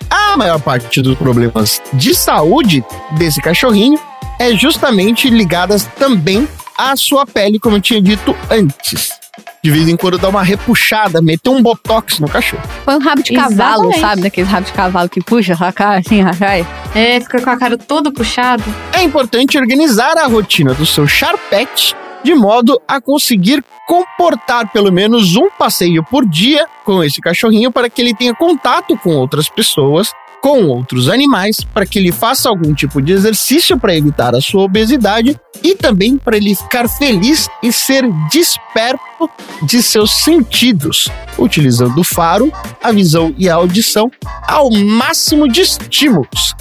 A maior parte dos problemas de saúde desse cachorrinho é justamente ligadas também à sua pele, como eu tinha dito antes. De vez em quando dá uma repuxada, meter um botox no cachorro. Põe um rabo de cavalo, Exatamente. sabe? Daquele rabo de cavalo que puxa cara assim, rachai. É, fica com a cara toda puxada. É importante organizar a rotina do seu Charpet de modo a conseguir comportar pelo menos um passeio por dia com esse cachorrinho para que ele tenha contato com outras pessoas, com outros animais, para que ele faça algum tipo de exercício para evitar a sua obesidade e também para ele ficar feliz e ser desperto de seus sentidos, utilizando o faro, a visão e a audição ao máximo de estímulos.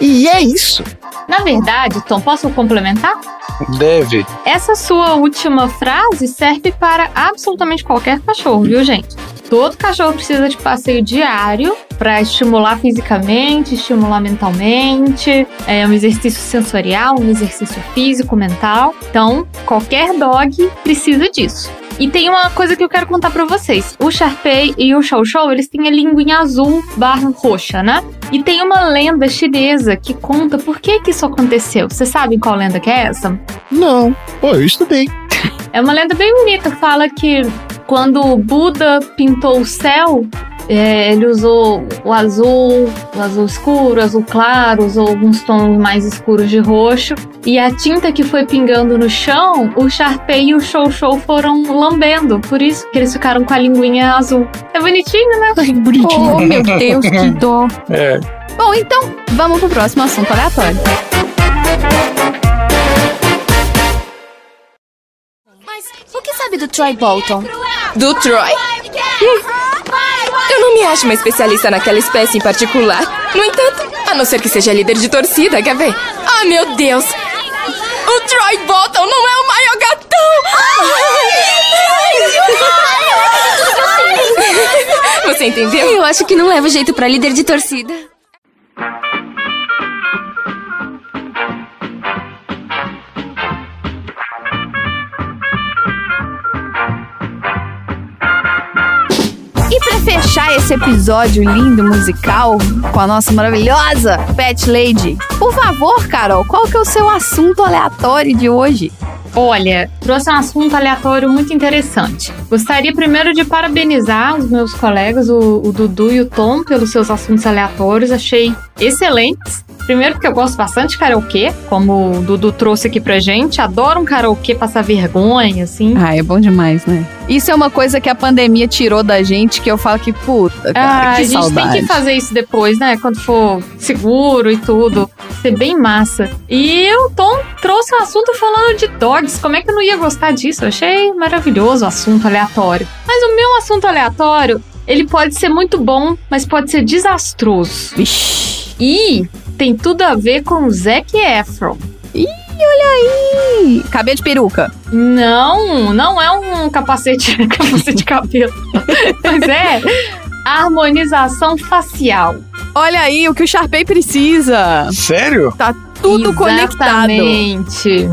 E é isso. Na verdade, Tom, posso complementar? Deve. Essa sua última frase serve para absolutamente qualquer cachorro, viu, gente? Todo cachorro precisa de passeio diário para estimular fisicamente, estimular mentalmente, é um exercício sensorial, um exercício físico, mental. Então, qualquer dog precisa disso. E tem uma coisa que eu quero contar pra vocês. O Sharpei e o Chow Chow, eles têm a linguinha azul barra roxa, né? E tem uma lenda chinesa que conta por que que isso aconteceu. Vocês sabem qual lenda que é essa? Não. Pô, eu estudei. É uma lenda bem bonita. Fala que quando o Buda pintou o céu, é, ele usou o azul, o azul escuro, o azul claro, usou alguns tons mais escuros de roxo. E a tinta que foi pingando no chão, o Sharpei e o Show Show foram lambendo. Por isso que eles ficaram com a linguinha azul. É bonitinho, né? Ai, bonitinho. Oh, meu Deus, que [LAUGHS] dó. É. Bom, então, vamos pro próximo assunto aleatório. Mas o que sabe do Troy Bolton? Do Troy? Hum. Eu não me acho uma especialista naquela espécie em particular. No entanto, a não ser que seja líder de torcida, quer ver? Ah, meu Deus! O Troy Bolton não é o maior gatão! Você entendeu? Eu acho que não leva jeito pra líder de torcida. Fechar esse episódio lindo musical com a nossa maravilhosa Pet Lady, por favor, Carol, qual que é o seu assunto aleatório de hoje? Olha, trouxe um assunto aleatório muito interessante. Gostaria primeiro de parabenizar os meus colegas, o, o Dudu e o Tom, pelos seus assuntos aleatórios. Achei excelentes. Primeiro porque eu gosto bastante de karaokê, como o Dudu trouxe aqui pra gente. Adoro um karaokê passar vergonha, assim. Ah, é bom demais, né? Isso é uma coisa que a pandemia tirou da gente, que eu falo que, puta, cara, Ah, a que gente saudade. tem que fazer isso depois, né? Quando for seguro e tudo. Ser bem massa. E o Tom trouxe um assunto falando de dogs. Como é que eu não ia gostar disso? Eu achei maravilhoso o assunto aleatório. Mas o meu assunto aleatório, ele pode ser muito bom, mas pode ser desastroso. E tem tudo a ver com o Zac Efron. Ih, olha aí! Cabelo de peruca. Não, não é um capacete, [LAUGHS] capacete de cabelo. Mas é harmonização facial. Olha aí o que o Sharpei precisa. Sério? Tá tudo conectado. Exatamente.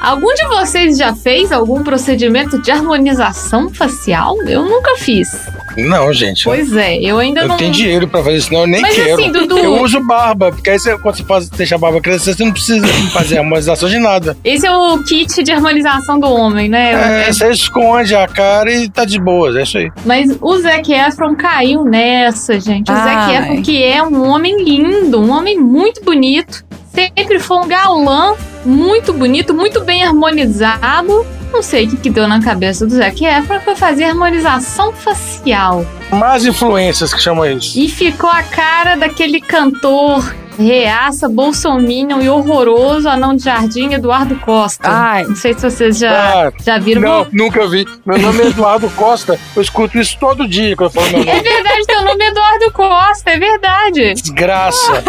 Algum de vocês já fez algum procedimento de harmonização facial? Eu nunca fiz. Não, gente. Pois é, eu ainda Eu não. tenho dinheiro pra fazer isso, não, eu nem Mas quero. assim, Dudu- Eu uso barba, porque aí você, quando você faz, deixa a barba crescer, você não precisa fazer harmonização de nada. Esse é o kit de harmonização do homem, né? É, você esconde a cara e tá de boas, é isso aí. Mas o Zac Efron caiu nessa, gente. O Zac Ai. Efron, que é um homem lindo, um homem muito bonito. Sempre foi um galã muito bonito, muito bem harmonizado. Não sei o que, que deu na cabeça do Zac Efron pra fazer harmonização facial. Más influências que chamam isso. E ficou a cara daquele cantor reaça, bolsominion e horroroso anão de jardim, Eduardo Costa. Ai. Não sei se vocês já, Ah, já viram. Não, nunca vi. Meu nome é Eduardo Costa. Eu escuto isso todo dia quando eu falo meu [LAUGHS] É nome. verdade, teu nome é Eduardo Costa, é verdade. Desgraça.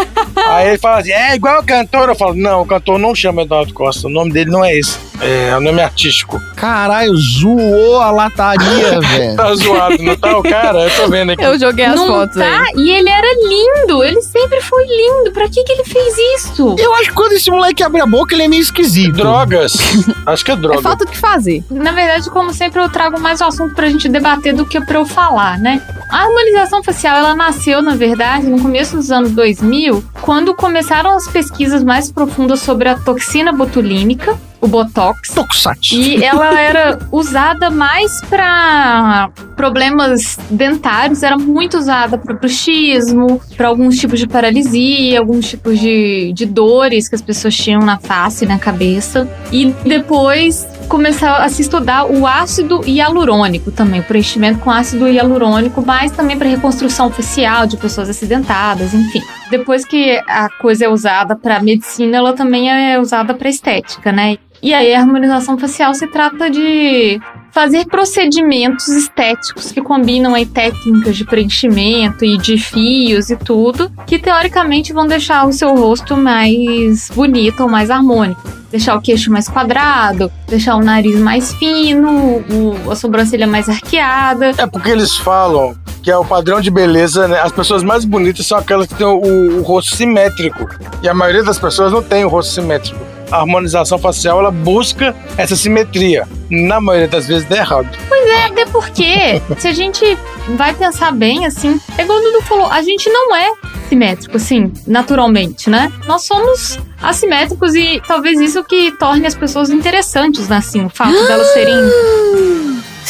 Aí ele fala assim: é igual o cantor. Eu falo: não, o cantor não chama Eduardo Costa. O nome dele não é esse. É o nome artístico. Caralho, zoou a lataria, [LAUGHS] velho. Tá zoado, não tá o cara? Eu tô vendo aqui. Eu joguei as não fotos tá? aí. E ele era lindo, ele sempre foi lindo. Pra que que ele fez isso? Eu acho que quando esse moleque abre a boca, ele é meio esquisito. Drogas. [LAUGHS] Acho que é É droga. falta do que fazer. Na verdade, como sempre, eu trago mais o assunto pra gente debater do que pra eu falar, né? A harmonização facial, ela nasceu, na verdade, no começo dos anos 2000, quando começaram as pesquisas mais profundas sobre a toxina botulínica, o Botox. Toxat. E ela era usada mais para problemas dentários, era muito usada para bruxismo, para alguns tipos de paralisia, alguns tipos de, de dores que as pessoas tinham na face, na cabeça. E depois começou a se estudar o ácido hialurônico também, o preenchimento com ácido hialurônico, mas também para reconstrução facial de pessoas acidentadas, enfim. Depois que a coisa é usada para medicina, ela também é usada para estética, né? E aí a harmonização facial se trata de fazer procedimentos estéticos que combinam aí técnicas de preenchimento e de fios e tudo, que teoricamente vão deixar o seu rosto mais bonito ou mais harmônico. Deixar o queixo mais quadrado, deixar o nariz mais fino, o- a sobrancelha mais arqueada. É porque eles falam que é o padrão de beleza, né? As pessoas mais bonitas são aquelas que têm o, o rosto simétrico. E a maioria das pessoas não tem o rosto simétrico. A harmonização facial, ela busca essa simetria. Na maioria das vezes dá errado. Pois é, até porque, [LAUGHS] se a gente vai pensar bem, assim, é igual o Dudu falou, a gente não é simétrico, assim, naturalmente, né? Nós somos assimétricos e talvez isso que torne as pessoas interessantes, né? Assim, o fato delas serem. [GASPS] [GASPS]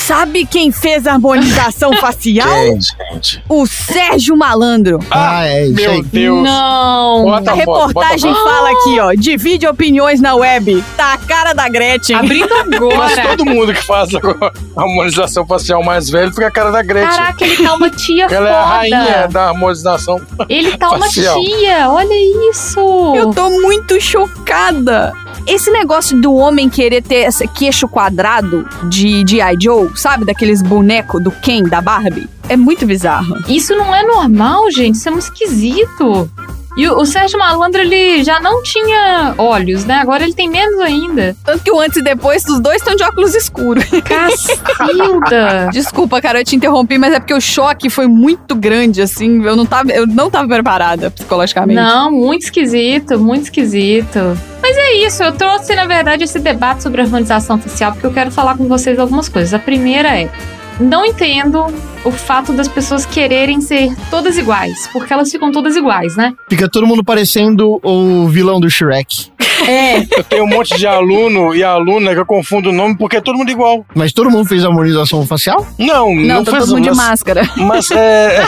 Sabe quem fez a harmonização [LAUGHS] facial? Quem, gente? O Sérgio Malandro. Ah, é isso Meu aí. Deus. Não! Bota A reportagem bota a fala aqui, ó. Divide opiniões na web. Tá a cara da Gretchen. Abrindo [LAUGHS] Mas agora. todo mundo que faz a harmonização facial mais velho fica a cara da Gretchen. Caraca, ele tá uma tia [LAUGHS] Ela é a foda. rainha da harmonização. Ele tá uma facial. tia, olha isso. Eu tô muito chocada. Esse negócio do homem querer ter esse queixo quadrado de de I. Joe, sabe? Daqueles bonecos do Ken, da Barbie. É muito bizarro. Isso não é normal, gente. Isso é muito esquisito. E o, o Sérgio Malandro, ele já não tinha olhos, né? Agora ele tem menos ainda. Tanto que o antes e depois, os dois estão de óculos escuros. [LAUGHS] Cacilda! Desculpa, cara, eu te interrompi, mas é porque o choque foi muito grande, assim. Eu não tava, eu não tava preparada psicologicamente. Não, muito esquisito, muito esquisito. Mas é isso, eu trouxe, na verdade, esse debate sobre a harmonização facial porque eu quero falar com vocês algumas coisas. A primeira é. Não entendo o fato das pessoas quererem ser todas iguais, porque elas ficam todas iguais, né? Fica todo mundo parecendo o vilão do Shrek. É. Eu tenho um monte de aluno e aluna que eu confundo o nome porque é todo mundo igual. Mas todo mundo fez harmonização facial? Não, não, Não, tá fez todo mundo de mas- máscara. Mas é.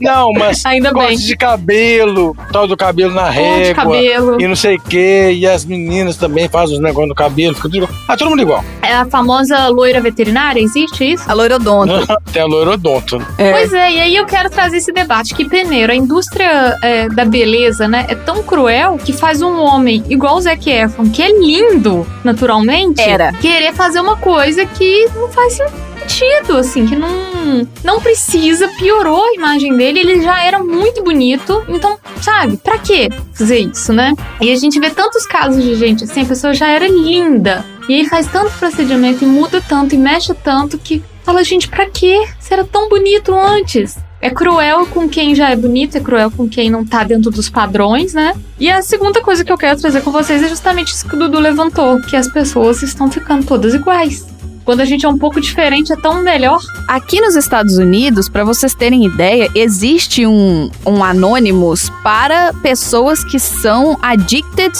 não, mas. [LAUGHS] Ainda corte bem. de cabelo, tal do cabelo na Cor de régua. cabelo. E não sei o quê. E as meninas também fazem os negócios no cabelo. Fica tudo igual. Ah, todo mundo igual. É a famosa loira veterinária, existe isso? A loirodonto. [LAUGHS] Tem a loirodonto. É. Pois é, e aí eu quero trazer esse debate que, primeiro, a indústria é, da beleza, né, é tão cruel que faz um homem igual o Zac Efron, que é lindo naturalmente, Era. querer fazer uma coisa que não faz sentido, assim, que não, não precisa, piorou a imagem dele, ele já era muito bonito, então, sabe, pra que fazer isso, né? E a gente vê tantos casos de gente assim, a pessoa já era linda, e aí faz tanto procedimento e muda tanto e mexe tanto que fala, gente, pra quê? Você era tão bonito antes. É cruel com quem já é bonito, é cruel com quem não tá dentro dos padrões, né? E a segunda coisa que eu quero trazer com vocês é justamente isso que o Dudu levantou, que as pessoas estão ficando todas iguais. Quando a gente é um pouco diferente, é tão melhor. Aqui nos Estados Unidos, para vocês terem ideia, existe um, um Anonymous para pessoas que são addicted,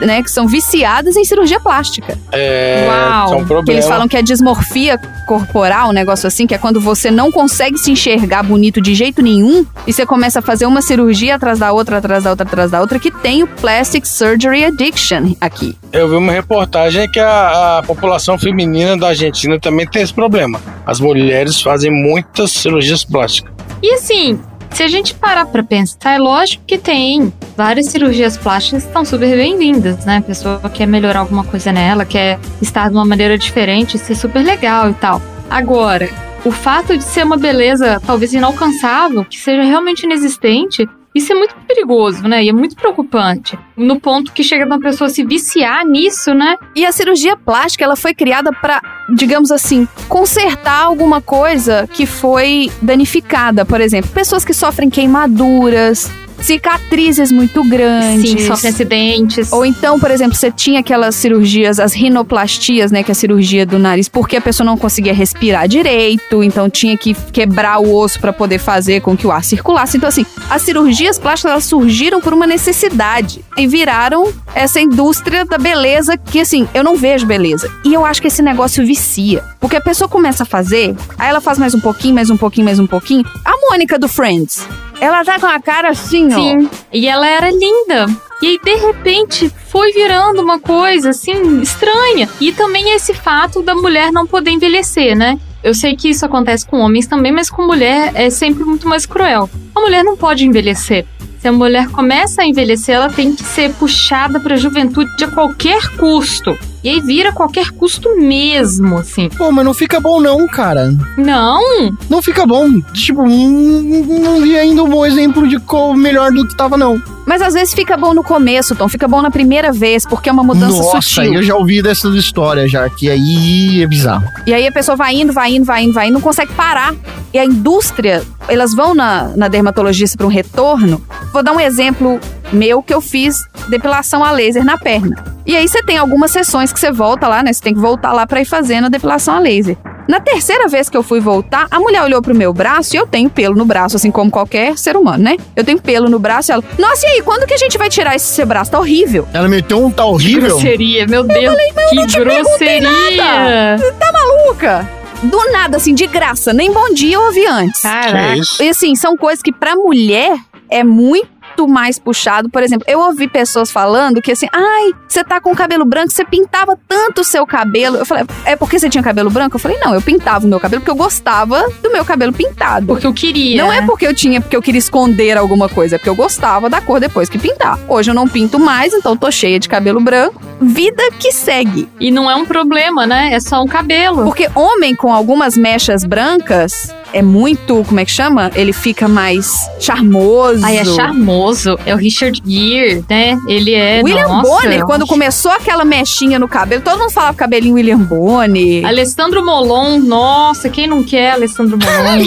né? Que são viciadas em cirurgia plástica. É, Uau. é um Que problema. eles falam que é dismorfia corporal, um negócio assim, que é quando você não consegue se enxergar bonito de jeito nenhum e você começa a fazer uma cirurgia atrás da outra, atrás da outra, atrás da outra, que tem o Plastic Surgery Addiction aqui. Eu vi uma reportagem que a, a população feminina da Argentina também tem esse problema. As mulheres fazem muitas cirurgias plásticas. E assim, se a gente parar pra pensar, é lógico que tem várias cirurgias plásticas estão super bem-vindas, né? A pessoa quer melhorar alguma coisa nela, quer estar de uma maneira diferente, ser super legal e tal. Agora, o fato de ser uma beleza talvez inalcançável, que seja realmente inexistente, isso é muito perigoso, né? E é muito preocupante. No ponto que chega de uma pessoa se viciar nisso, né? E a cirurgia plástica, ela foi criada para, digamos assim, consertar alguma coisa que foi danificada. Por exemplo, pessoas que sofrem queimaduras, cicatrizes muito grandes. Sim, sofrem acidentes. Ou então, por exemplo, você tinha aquelas cirurgias, as rinoplastias, né, que é a cirurgia do nariz, porque a pessoa não conseguia respirar direito, então tinha que quebrar o osso para poder fazer com que o ar circulasse. Então, assim, as cirurgias plásticas elas surgiram por uma necessidade e viraram essa indústria da beleza que, assim, eu não vejo beleza. E eu acho que esse negócio vicia. Porque a pessoa começa a fazer, aí ela faz mais um pouquinho, mais um pouquinho, mais um pouquinho. A Mônica do Friends, ela tá com a cara assim, ó. Sim. E ela era linda. E aí, de repente, foi virando uma coisa assim estranha. E também esse fato da mulher não poder envelhecer, né? Eu sei que isso acontece com homens também, mas com mulher é sempre muito mais cruel. A mulher não pode envelhecer. Se a mulher começa a envelhecer, ela tem que ser puxada pra juventude a qualquer custo. E aí vira qualquer custo mesmo, assim. Pô, mas não fica bom não, cara. Não! Não fica bom. Tipo, não, vi ainda um bom exemplo de como melhor do que tava, não. Mas às vezes fica bom no começo, Tom. Fica bom na primeira vez, porque é uma mudança Nossa, sutil. eu já ouvi dessas histórias já, que aí é bizarro. E aí a pessoa vai indo, vai indo, vai indo, vai indo, não consegue parar. E a indústria, elas vão na, na dermatologista para um retorno. Vou dar um exemplo meu que eu fiz depilação a laser na perna. E aí você tem algumas sessões que você volta lá, né? Você tem que voltar lá para ir fazendo a depilação a laser. Na terceira vez que eu fui voltar, a mulher olhou pro meu braço e eu tenho pelo no braço, assim como qualquer ser humano, né? Eu tenho pelo no braço e ela, nossa, e aí, quando que a gente vai tirar esse seu braço? Tá horrível. Ela meteu um tá horrível. Grosseria, meu Deus. falei, mas eu que não te grosseria. nada. Tá maluca? Do nada, assim, de graça. Nem bom dia eu ouvi antes. Caraca. E assim, são coisas que pra mulher é muito mais puxado. Por exemplo, eu ouvi pessoas falando que assim, ai, você tá com cabelo branco, você pintava tanto o seu cabelo. Eu falei, é porque você tinha cabelo branco? Eu falei, não, eu pintava o meu cabelo porque eu gostava do meu cabelo pintado. Porque eu queria. Não é porque eu tinha, porque eu queria esconder alguma coisa, é porque eu gostava da cor depois que pintar. Hoje eu não pinto mais, então tô cheia de cabelo branco. Vida que segue. E não é um problema, né? É só um cabelo. Porque homem com algumas mechas brancas é muito, como é que chama? Ele fica mais charmoso. Ai, é charmoso. É o Richard Gere, né? Ele é. William nossa, Bonner, quando começou aquela mechinha no cabelo, todo mundo falava cabelinho William Bonner. Alessandro Molon, nossa, quem não quer Alessandro Molon?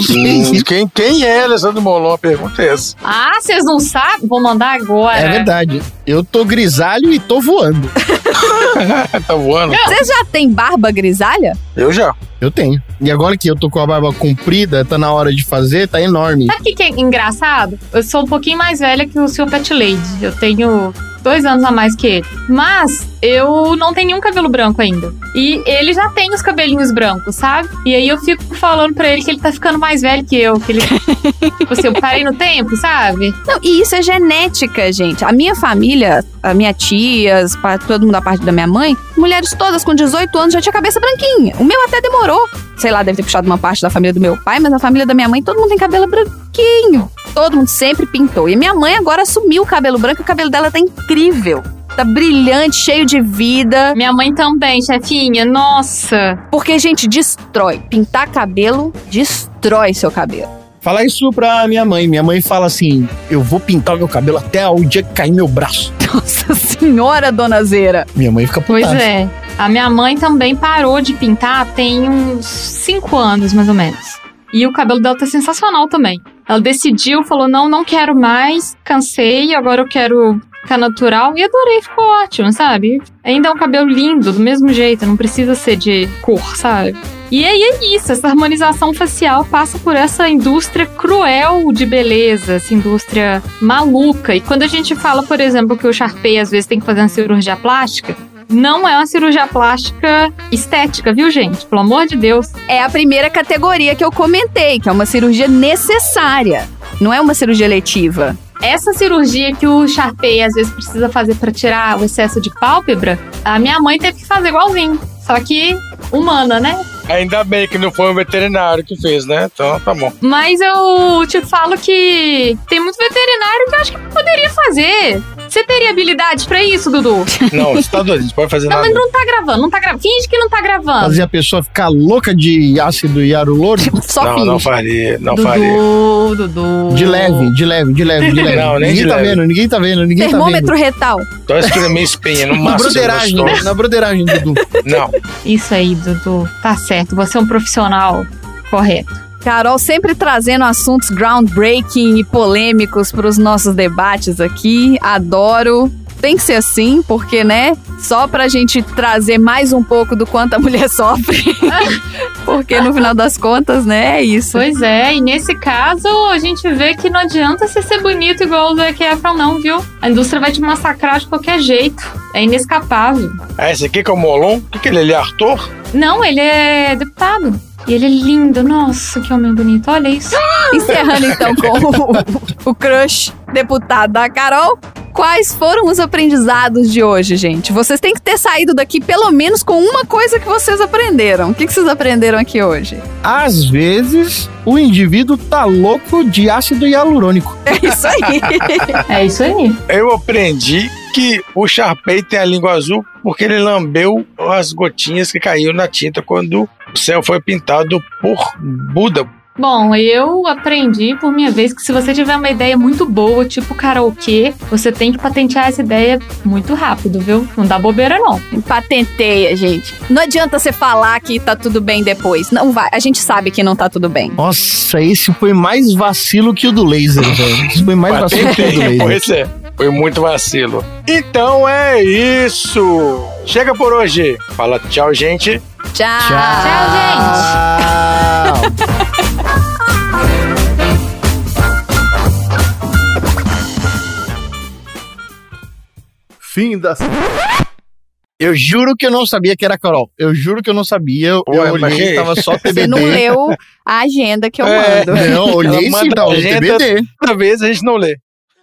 Quem, quem é Alessandro Molon? A pergunta é essa. ah, vocês não sabem? Vou mandar agora. É verdade. Eu tô grisalho e tô voando. [LAUGHS] tá voando? Você já tem barba grisalha? Eu já. Eu tenho. E agora que eu tô com a barba comprida, tá na hora de fazer, tá enorme. Sabe o que, que é engraçado? Eu sou um pouquinho mais velha que o Sr. Pet Lady. Eu tenho dois anos a mais que ele. Mas eu não tenho nenhum cabelo branco ainda. E ele já tem os cabelinhos brancos, sabe? E aí eu fico falando pra ele que ele tá ficando mais velho que eu. Que ele. [LAUGHS] tipo assim, eu parei no tempo, sabe? Não, e isso é genética, gente. A minha família, a minha tia, todo mundo da parte da minha mãe, mulheres todas com 18 anos já tinha cabeça branquinha. O meu até demorou. Sei lá, deve ter puxado uma parte da família do meu pai, mas a família da minha mãe, todo mundo tem cabelo branquinho. Todo mundo sempre pintou. E minha mãe agora assumiu o cabelo branco e o cabelo dela tá incrível. Tá brilhante, cheio de vida. Minha mãe também, chefinha. Nossa. Porque, gente, destrói. Pintar cabelo destrói seu cabelo. Falar isso pra minha mãe. Minha mãe fala assim: eu vou pintar o meu cabelo até o dia que cair meu braço. [LAUGHS] Nossa senhora, dona Zeira. Minha mãe fica Pois putada. é. A minha mãe também parou de pintar tem uns 5 anos, mais ou menos. E o cabelo dela tá sensacional também. Ela decidiu, falou: não, não quero mais, cansei, agora eu quero ficar natural e adorei, ficou ótimo, sabe? Ainda é um cabelo lindo, do mesmo jeito, não precisa ser de cor, sabe? E aí é isso, essa harmonização facial passa por essa indústria cruel de beleza, essa indústria maluca. E quando a gente fala, por exemplo, que o Sharpay às vezes tem que fazer uma cirurgia plástica, não é uma cirurgia plástica estética, viu, gente? Pelo amor de Deus. É a primeira categoria que eu comentei, que é uma cirurgia necessária. Não é uma cirurgia letiva. Essa cirurgia que o Sharpay às vezes precisa fazer para tirar o excesso de pálpebra, a minha mãe teve que fazer igualzinho. Só que humana, né? Ainda bem que não foi um veterinário que fez, né? Então tá bom. Mas eu te falo que tem muito veterinário que eu acho que poderia fazer. Você teria habilidade pra isso, Dudu? Não, você tá doido, não pode fazer Não, nada. mas não tá gravando, não tá gravando. Finge que não tá gravando. Fazer a pessoa ficar louca de ácido hialurônico? [LAUGHS] Só não, finge. não faria, não Dudu, faria. Dudu. De leve, de leve, de leve, de leve. Não, nem ninguém de tá leve. vendo, ninguém tá vendo, ninguém Termômetro tá vendo. retal. Então espremei espinha no Na máximo. broderagem, né? na broderagem, Dudu. Não, Isso aí, Dudu. Tá certo. Você é um profissional correto. Carol sempre trazendo assuntos groundbreaking e polêmicos para os nossos debates aqui. Adoro. Tem que ser assim, porque, né? Só pra gente trazer mais um pouco do quanto a mulher [LAUGHS] sofre. porque no final das contas, né? É isso. Pois é, e nesse caso a gente vê que não adianta você ser bonito igual o Zac Efron, não, viu? A indústria vai te massacrar de qualquer jeito. É inescapável. Ah, esse aqui que é o Molon? O que, que ele é? Ele é Arthur? Não, ele é deputado. E ele é lindo. Nossa, que homem bonito. Olha isso. Encerrando então com [LAUGHS] o, o crush deputado da Carol. Quais foram os aprendizados de hoje, gente? Vocês têm que ter saído daqui pelo menos com uma coisa que vocês aprenderam. O que, que vocês aprenderam aqui hoje? Às vezes, o indivíduo tá louco de ácido hialurônico. É isso aí. [LAUGHS] É isso aí. Eu aprendi que o Sharpay tem a língua azul porque ele lambeu as gotinhas que caíram na tinta quando o céu foi pintado por Buda. Bom, eu aprendi por minha vez que se você tiver uma ideia muito boa, tipo karaokê, você tem que patentear essa ideia muito rápido, viu? Não dá bobeira, não. Patenteia, gente. Não adianta você falar que tá tudo bem depois. Não vai. A gente sabe que não tá tudo bem. Nossa, esse foi mais vacilo que o do laser, velho. Esse foi mais vacilo que o do laser. pois é. Foi muito vacilo. Então é isso. Chega por hoje. Fala tchau, gente. Tchau. Tchau, gente. [LAUGHS] Fim da. Eu juro que eu não sabia que era Carol. Eu juro que eu não sabia. Eu, eu mas olhei, que- tava só TBD. Você não leu a agenda que eu É. mando. Não, [LAUGHS] olhei sim, no agenda- TBD. Toda vez a gente não lê.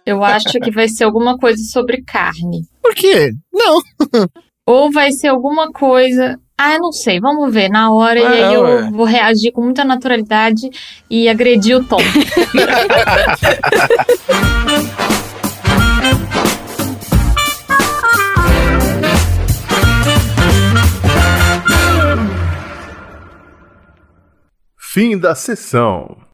Eu acho que vai ser alguma coisa sobre carne. Por quê? Não. [LAUGHS] Ou vai ser alguma coisa. Ah, eu não sei. Vamos ver na hora. e É, aí eu ué. vou reagir com muita naturalidade e agredir o Tom. [LAUGHS] Fim da sessão.